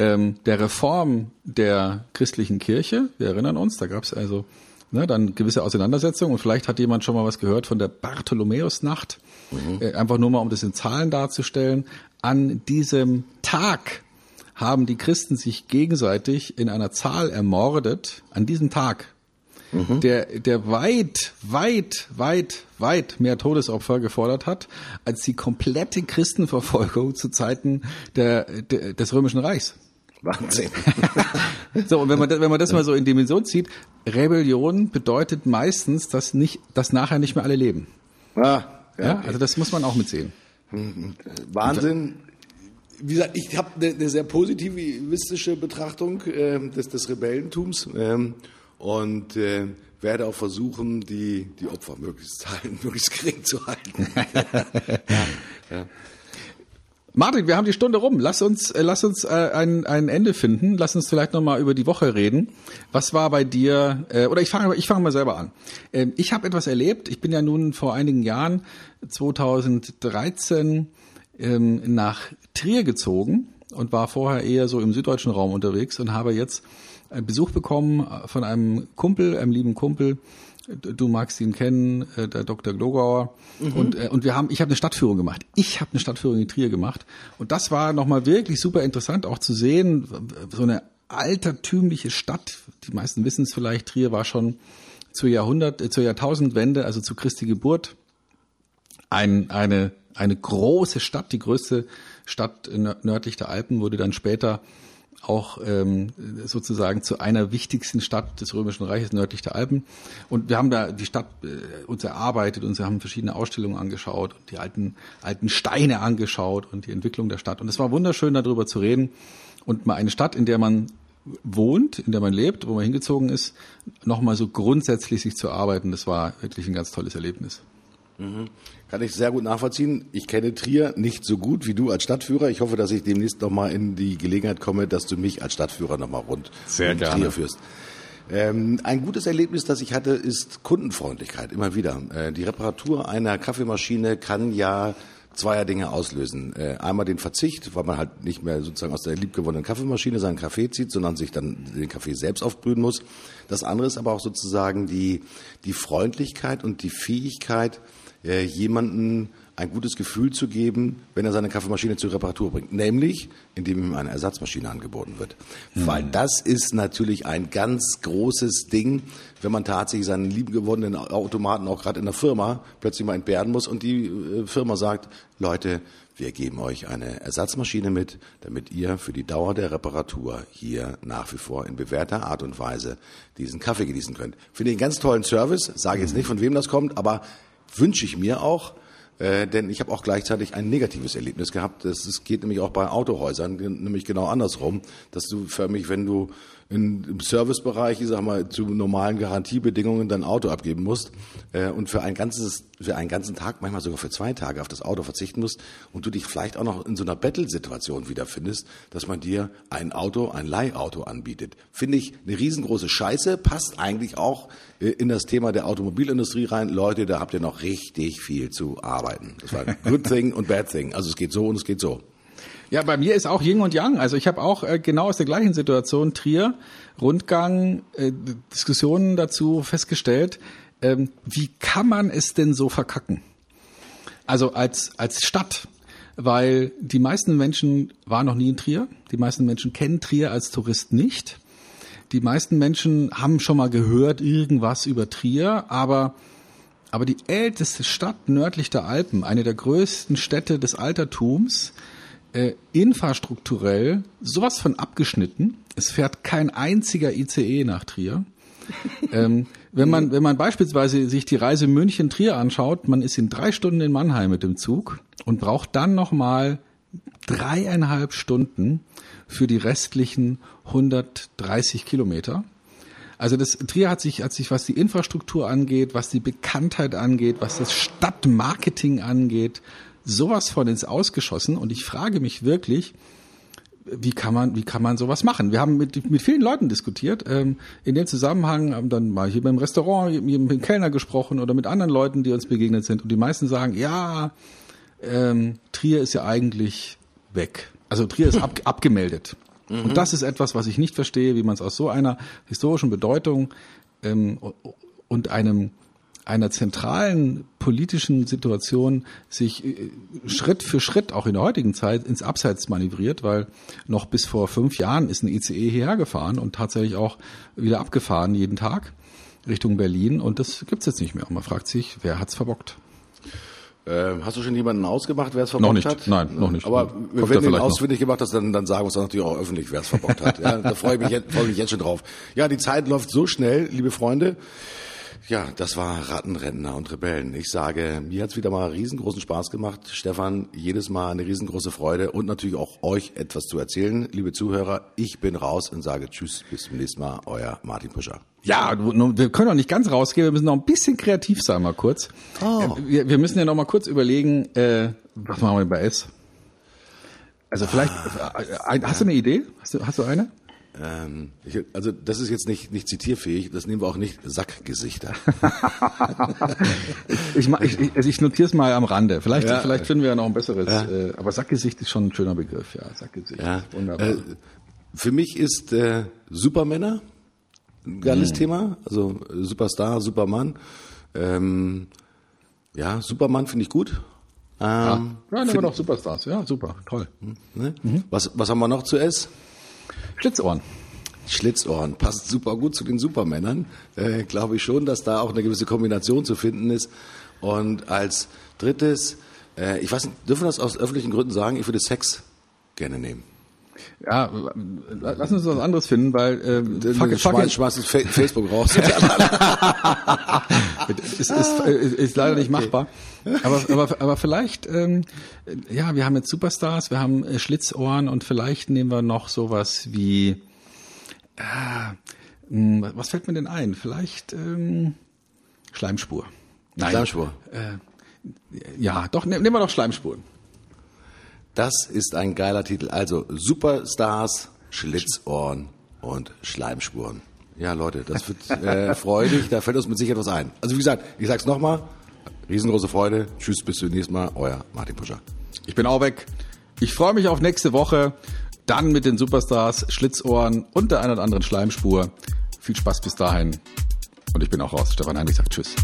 ähm, der Reform der christlichen Kirche. Wir erinnern uns, da gab es also ne, dann gewisse Auseinandersetzungen und vielleicht hat jemand schon mal was gehört von der Bartholomäusnacht. Mhm. Äh, einfach nur mal, um das in Zahlen darzustellen. An diesem Tag haben die Christen sich gegenseitig in einer Zahl ermordet. An diesem Tag mhm. der, der weit, weit, weit, weit mehr Todesopfer gefordert hat, als die komplette Christenverfolgung zu Zeiten der, der, des Römischen Reichs. Wahnsinn. so, und wenn man, das, wenn man das mal so in Dimension zieht, Rebellion bedeutet meistens, dass nicht, dass nachher nicht mehr alle leben. Ah, ja, ja also das muss man auch mitsehen. Wahnsinn. Wie gesagt, ich habe eine, eine sehr positivistische Betrachtung äh, des, des Rebellentums ähm, und äh, werde auch versuchen, die, die Opfer möglichst, möglichst gering zu halten. ja, ja. Martin, wir haben die Stunde rum. Lass uns, äh, lass uns äh, ein, ein Ende finden. Lass uns vielleicht nochmal über die Woche reden. Was war bei dir, äh, oder ich fange ich fange mal selber an. Ähm, ich habe etwas erlebt. Ich bin ja nun vor einigen Jahren, 2013, ähm, nach Trier gezogen und war vorher eher so im süddeutschen Raum unterwegs und habe jetzt Besuch bekommen von einem Kumpel, einem lieben Kumpel, Du magst ihn kennen, äh, der Dr. Glogauer. Mhm. Und, äh, und wir haben, ich habe eine Stadtführung gemacht. Ich habe eine Stadtführung in Trier gemacht. Und das war nochmal wirklich super interessant, auch zu sehen, so eine altertümliche Stadt. Die meisten wissen es vielleicht, Trier war schon zur Jahrhundert, äh, zur Jahrtausendwende, also zu Christi Geburt, ein, eine, eine große Stadt, die größte Stadt nördlich der Alpen, wurde dann später auch ähm, sozusagen zu einer wichtigsten Stadt des Römischen Reiches nördlich der Alpen. Und wir haben da die Stadt äh, uns erarbeitet und wir haben verschiedene Ausstellungen angeschaut und die alten, alten Steine angeschaut und die Entwicklung der Stadt. Und es war wunderschön, darüber zu reden und mal eine Stadt, in der man wohnt, in der man lebt, wo man hingezogen ist, nochmal so grundsätzlich sich zu arbeiten. Das war wirklich ein ganz tolles Erlebnis. Mhm. Kann ich sehr gut nachvollziehen. Ich kenne Trier nicht so gut wie du als Stadtführer. Ich hoffe, dass ich demnächst nochmal in die Gelegenheit komme, dass du mich als Stadtführer nochmal rund sehr um gerne. Trier führst. Ähm, ein gutes Erlebnis, das ich hatte, ist Kundenfreundlichkeit, immer wieder. Äh, die Reparatur einer Kaffeemaschine kann ja zweier Dinge auslösen. Äh, einmal den Verzicht, weil man halt nicht mehr sozusagen aus der liebgewonnenen Kaffeemaschine seinen Kaffee zieht, sondern sich dann den Kaffee selbst aufbrühen muss. Das andere ist aber auch sozusagen die, die Freundlichkeit und die Fähigkeit, äh, jemanden ein gutes Gefühl zu geben, wenn er seine Kaffeemaschine zur Reparatur bringt. Nämlich, indem ihm eine Ersatzmaschine angeboten wird. Mhm. Weil das ist natürlich ein ganz großes Ding, wenn man tatsächlich seinen liebgewonnenen Automaten auch gerade in der Firma plötzlich mal entbehren muss und die äh, Firma sagt, Leute, wir geben euch eine Ersatzmaschine mit, damit ihr für die Dauer der Reparatur hier nach wie vor in bewährter Art und Weise diesen Kaffee genießen könnt. Finde ich einen ganz tollen Service. Sage jetzt nicht, von wem das kommt, aber wünsche ich mir auch. Äh, denn ich habe auch gleichzeitig ein negatives Erlebnis gehabt. Es geht nämlich auch bei Autohäusern, nämlich genau andersrum, dass du für mich, wenn du in, im Servicebereich, ich sag mal, zu normalen Garantiebedingungen dein Auto abgeben musst äh, und für ein ganzes, für einen ganzen Tag, manchmal sogar für zwei Tage auf das Auto verzichten musst und du dich vielleicht auch noch in so einer Battle-Situation wiederfindest, dass man dir ein Auto, ein Leihauto anbietet. Finde ich eine riesengroße Scheiße, passt eigentlich auch äh, in das Thema der Automobilindustrie rein. Leute, da habt ihr noch richtig viel zu arbeiten. Das war Good Thing und Bad Thing. Also es geht so und es geht so. Ja, bei mir ist auch Yin und Yang. Also ich habe auch äh, genau aus der gleichen Situation Trier, Rundgang, äh, Diskussionen dazu festgestellt. Ähm, wie kann man es denn so verkacken? Also als als Stadt, weil die meisten Menschen waren noch nie in Trier. Die meisten Menschen kennen Trier als Tourist nicht. Die meisten Menschen haben schon mal gehört irgendwas über Trier, aber aber die älteste Stadt nördlich der Alpen, eine der größten Städte des Altertums, äh, infrastrukturell sowas von abgeschnitten. Es fährt kein einziger ICE nach Trier. ähm, wenn man, wenn man beispielsweise sich die Reise München-Trier anschaut, man ist in drei Stunden in Mannheim mit dem Zug und braucht dann nochmal dreieinhalb Stunden für die restlichen 130 Kilometer. Also das Trier hat sich, hat sich, was die Infrastruktur angeht, was die Bekanntheit angeht, was das Stadtmarketing angeht, sowas von ins Ausgeschossen und ich frage mich wirklich, wie kann man, wie kann man sowas machen? Wir haben mit, mit vielen Leuten diskutiert. Ähm, in dem Zusammenhang haben dann mal hier beim Restaurant mit dem Kellner gesprochen oder mit anderen Leuten, die uns begegnet sind. Und die meisten sagen, ja, ähm, Trier ist ja eigentlich weg. Also Trier ist ab, abgemeldet. Mhm. Und das ist etwas, was ich nicht verstehe, wie man es aus so einer historischen Bedeutung ähm, und einem einer zentralen politischen Situation sich äh, Schritt für Schritt auch in der heutigen Zeit ins Abseits manövriert, weil noch bis vor fünf Jahren ist ein ICE hierher gefahren und tatsächlich auch wieder abgefahren jeden Tag Richtung Berlin und das gibt's jetzt nicht mehr. Und man fragt sich, wer hat's verbockt? Äh, hast du schon jemanden ausgemacht, wer es verbockt noch nicht. hat? Nein, noch nicht. Aber Kommt wenn du ihn ausfindig gemacht hast, dann, dann sagen wir es natürlich auch öffentlich, wer es verbockt hat. Ja, da freue ich mich, jetzt, freue mich jetzt schon drauf. Ja, die Zeit läuft so schnell, liebe Freunde. Ja, das war Rattenrentner und Rebellen. Ich sage, mir hat's wieder mal riesengroßen Spaß gemacht. Stefan, jedes Mal eine riesengroße Freude und natürlich auch euch etwas zu erzählen. Liebe Zuhörer, ich bin raus und sage Tschüss, bis zum nächsten Mal. Euer Martin Puscher. Ja, wir können auch nicht ganz rausgehen, wir müssen noch ein bisschen kreativ sein mal kurz. Oh. Wir, wir müssen ja noch mal kurz überlegen, äh, was machen wir bei S? Also vielleicht, ah, hast du eine Idee? Hast du, hast du eine? Ähm, ich, also das ist jetzt nicht, nicht zitierfähig, das nehmen wir auch nicht Sackgesichter. ich, ich, also ich notiere es mal am Rande. Vielleicht, ja. vielleicht finden wir ja noch ein besseres. Ja. Äh, aber Sackgesicht ist schon ein schöner Begriff, ja. Sackgesicht. Ja. Wunderbar. Äh, für mich ist äh, Supermänner ein geiles mhm. Thema. Also Superstar, Superman. Ähm, ja, Superman finde ich gut. Ähm, ja, nehmen wir doch Superstars. Ja, super, toll. Ne? Mhm. Was, was haben wir noch zu S? Schlitzohren. Schlitzohren passt super gut zu den Supermännern. Äh, Glaube ich schon, dass da auch eine gewisse Kombination zu finden ist. Und als drittes, äh, ich weiß nicht, dürfen wir das aus öffentlichen Gründen sagen? Ich würde Sex gerne nehmen. Ja, lass uns was anderes finden, weil äh, fuck, fuck schmeiß, schmeiß Facebook raus. ist, ist, ist leider nicht machbar. Aber, aber, aber vielleicht, ähm, ja, wir haben jetzt Superstars, wir haben äh, Schlitzohren und vielleicht nehmen wir noch sowas wie, äh, was fällt mir denn ein? Vielleicht ähm, Schleimspur. Nein. Schleimspur. Äh, ja, doch, ne, nehmen wir doch Schleimspuren. Das ist ein geiler Titel. Also Superstars, Schlitzohren und Schleimspuren. Ja, Leute, das wird äh, freudig. Da fällt uns mit Sicherheit was ein. Also wie gesagt, ich sag's nochmal. Riesengroße Freude. Tschüss, bis zum nächsten Mal. Euer Martin Puscher. Ich bin auch weg. Ich freue mich auf nächste Woche. Dann mit den Superstars, Schlitzohren und der einen oder anderen Schleimspur. Viel Spaß bis dahin. Und ich bin auch raus. Stefan Heinrich sagt Tschüss.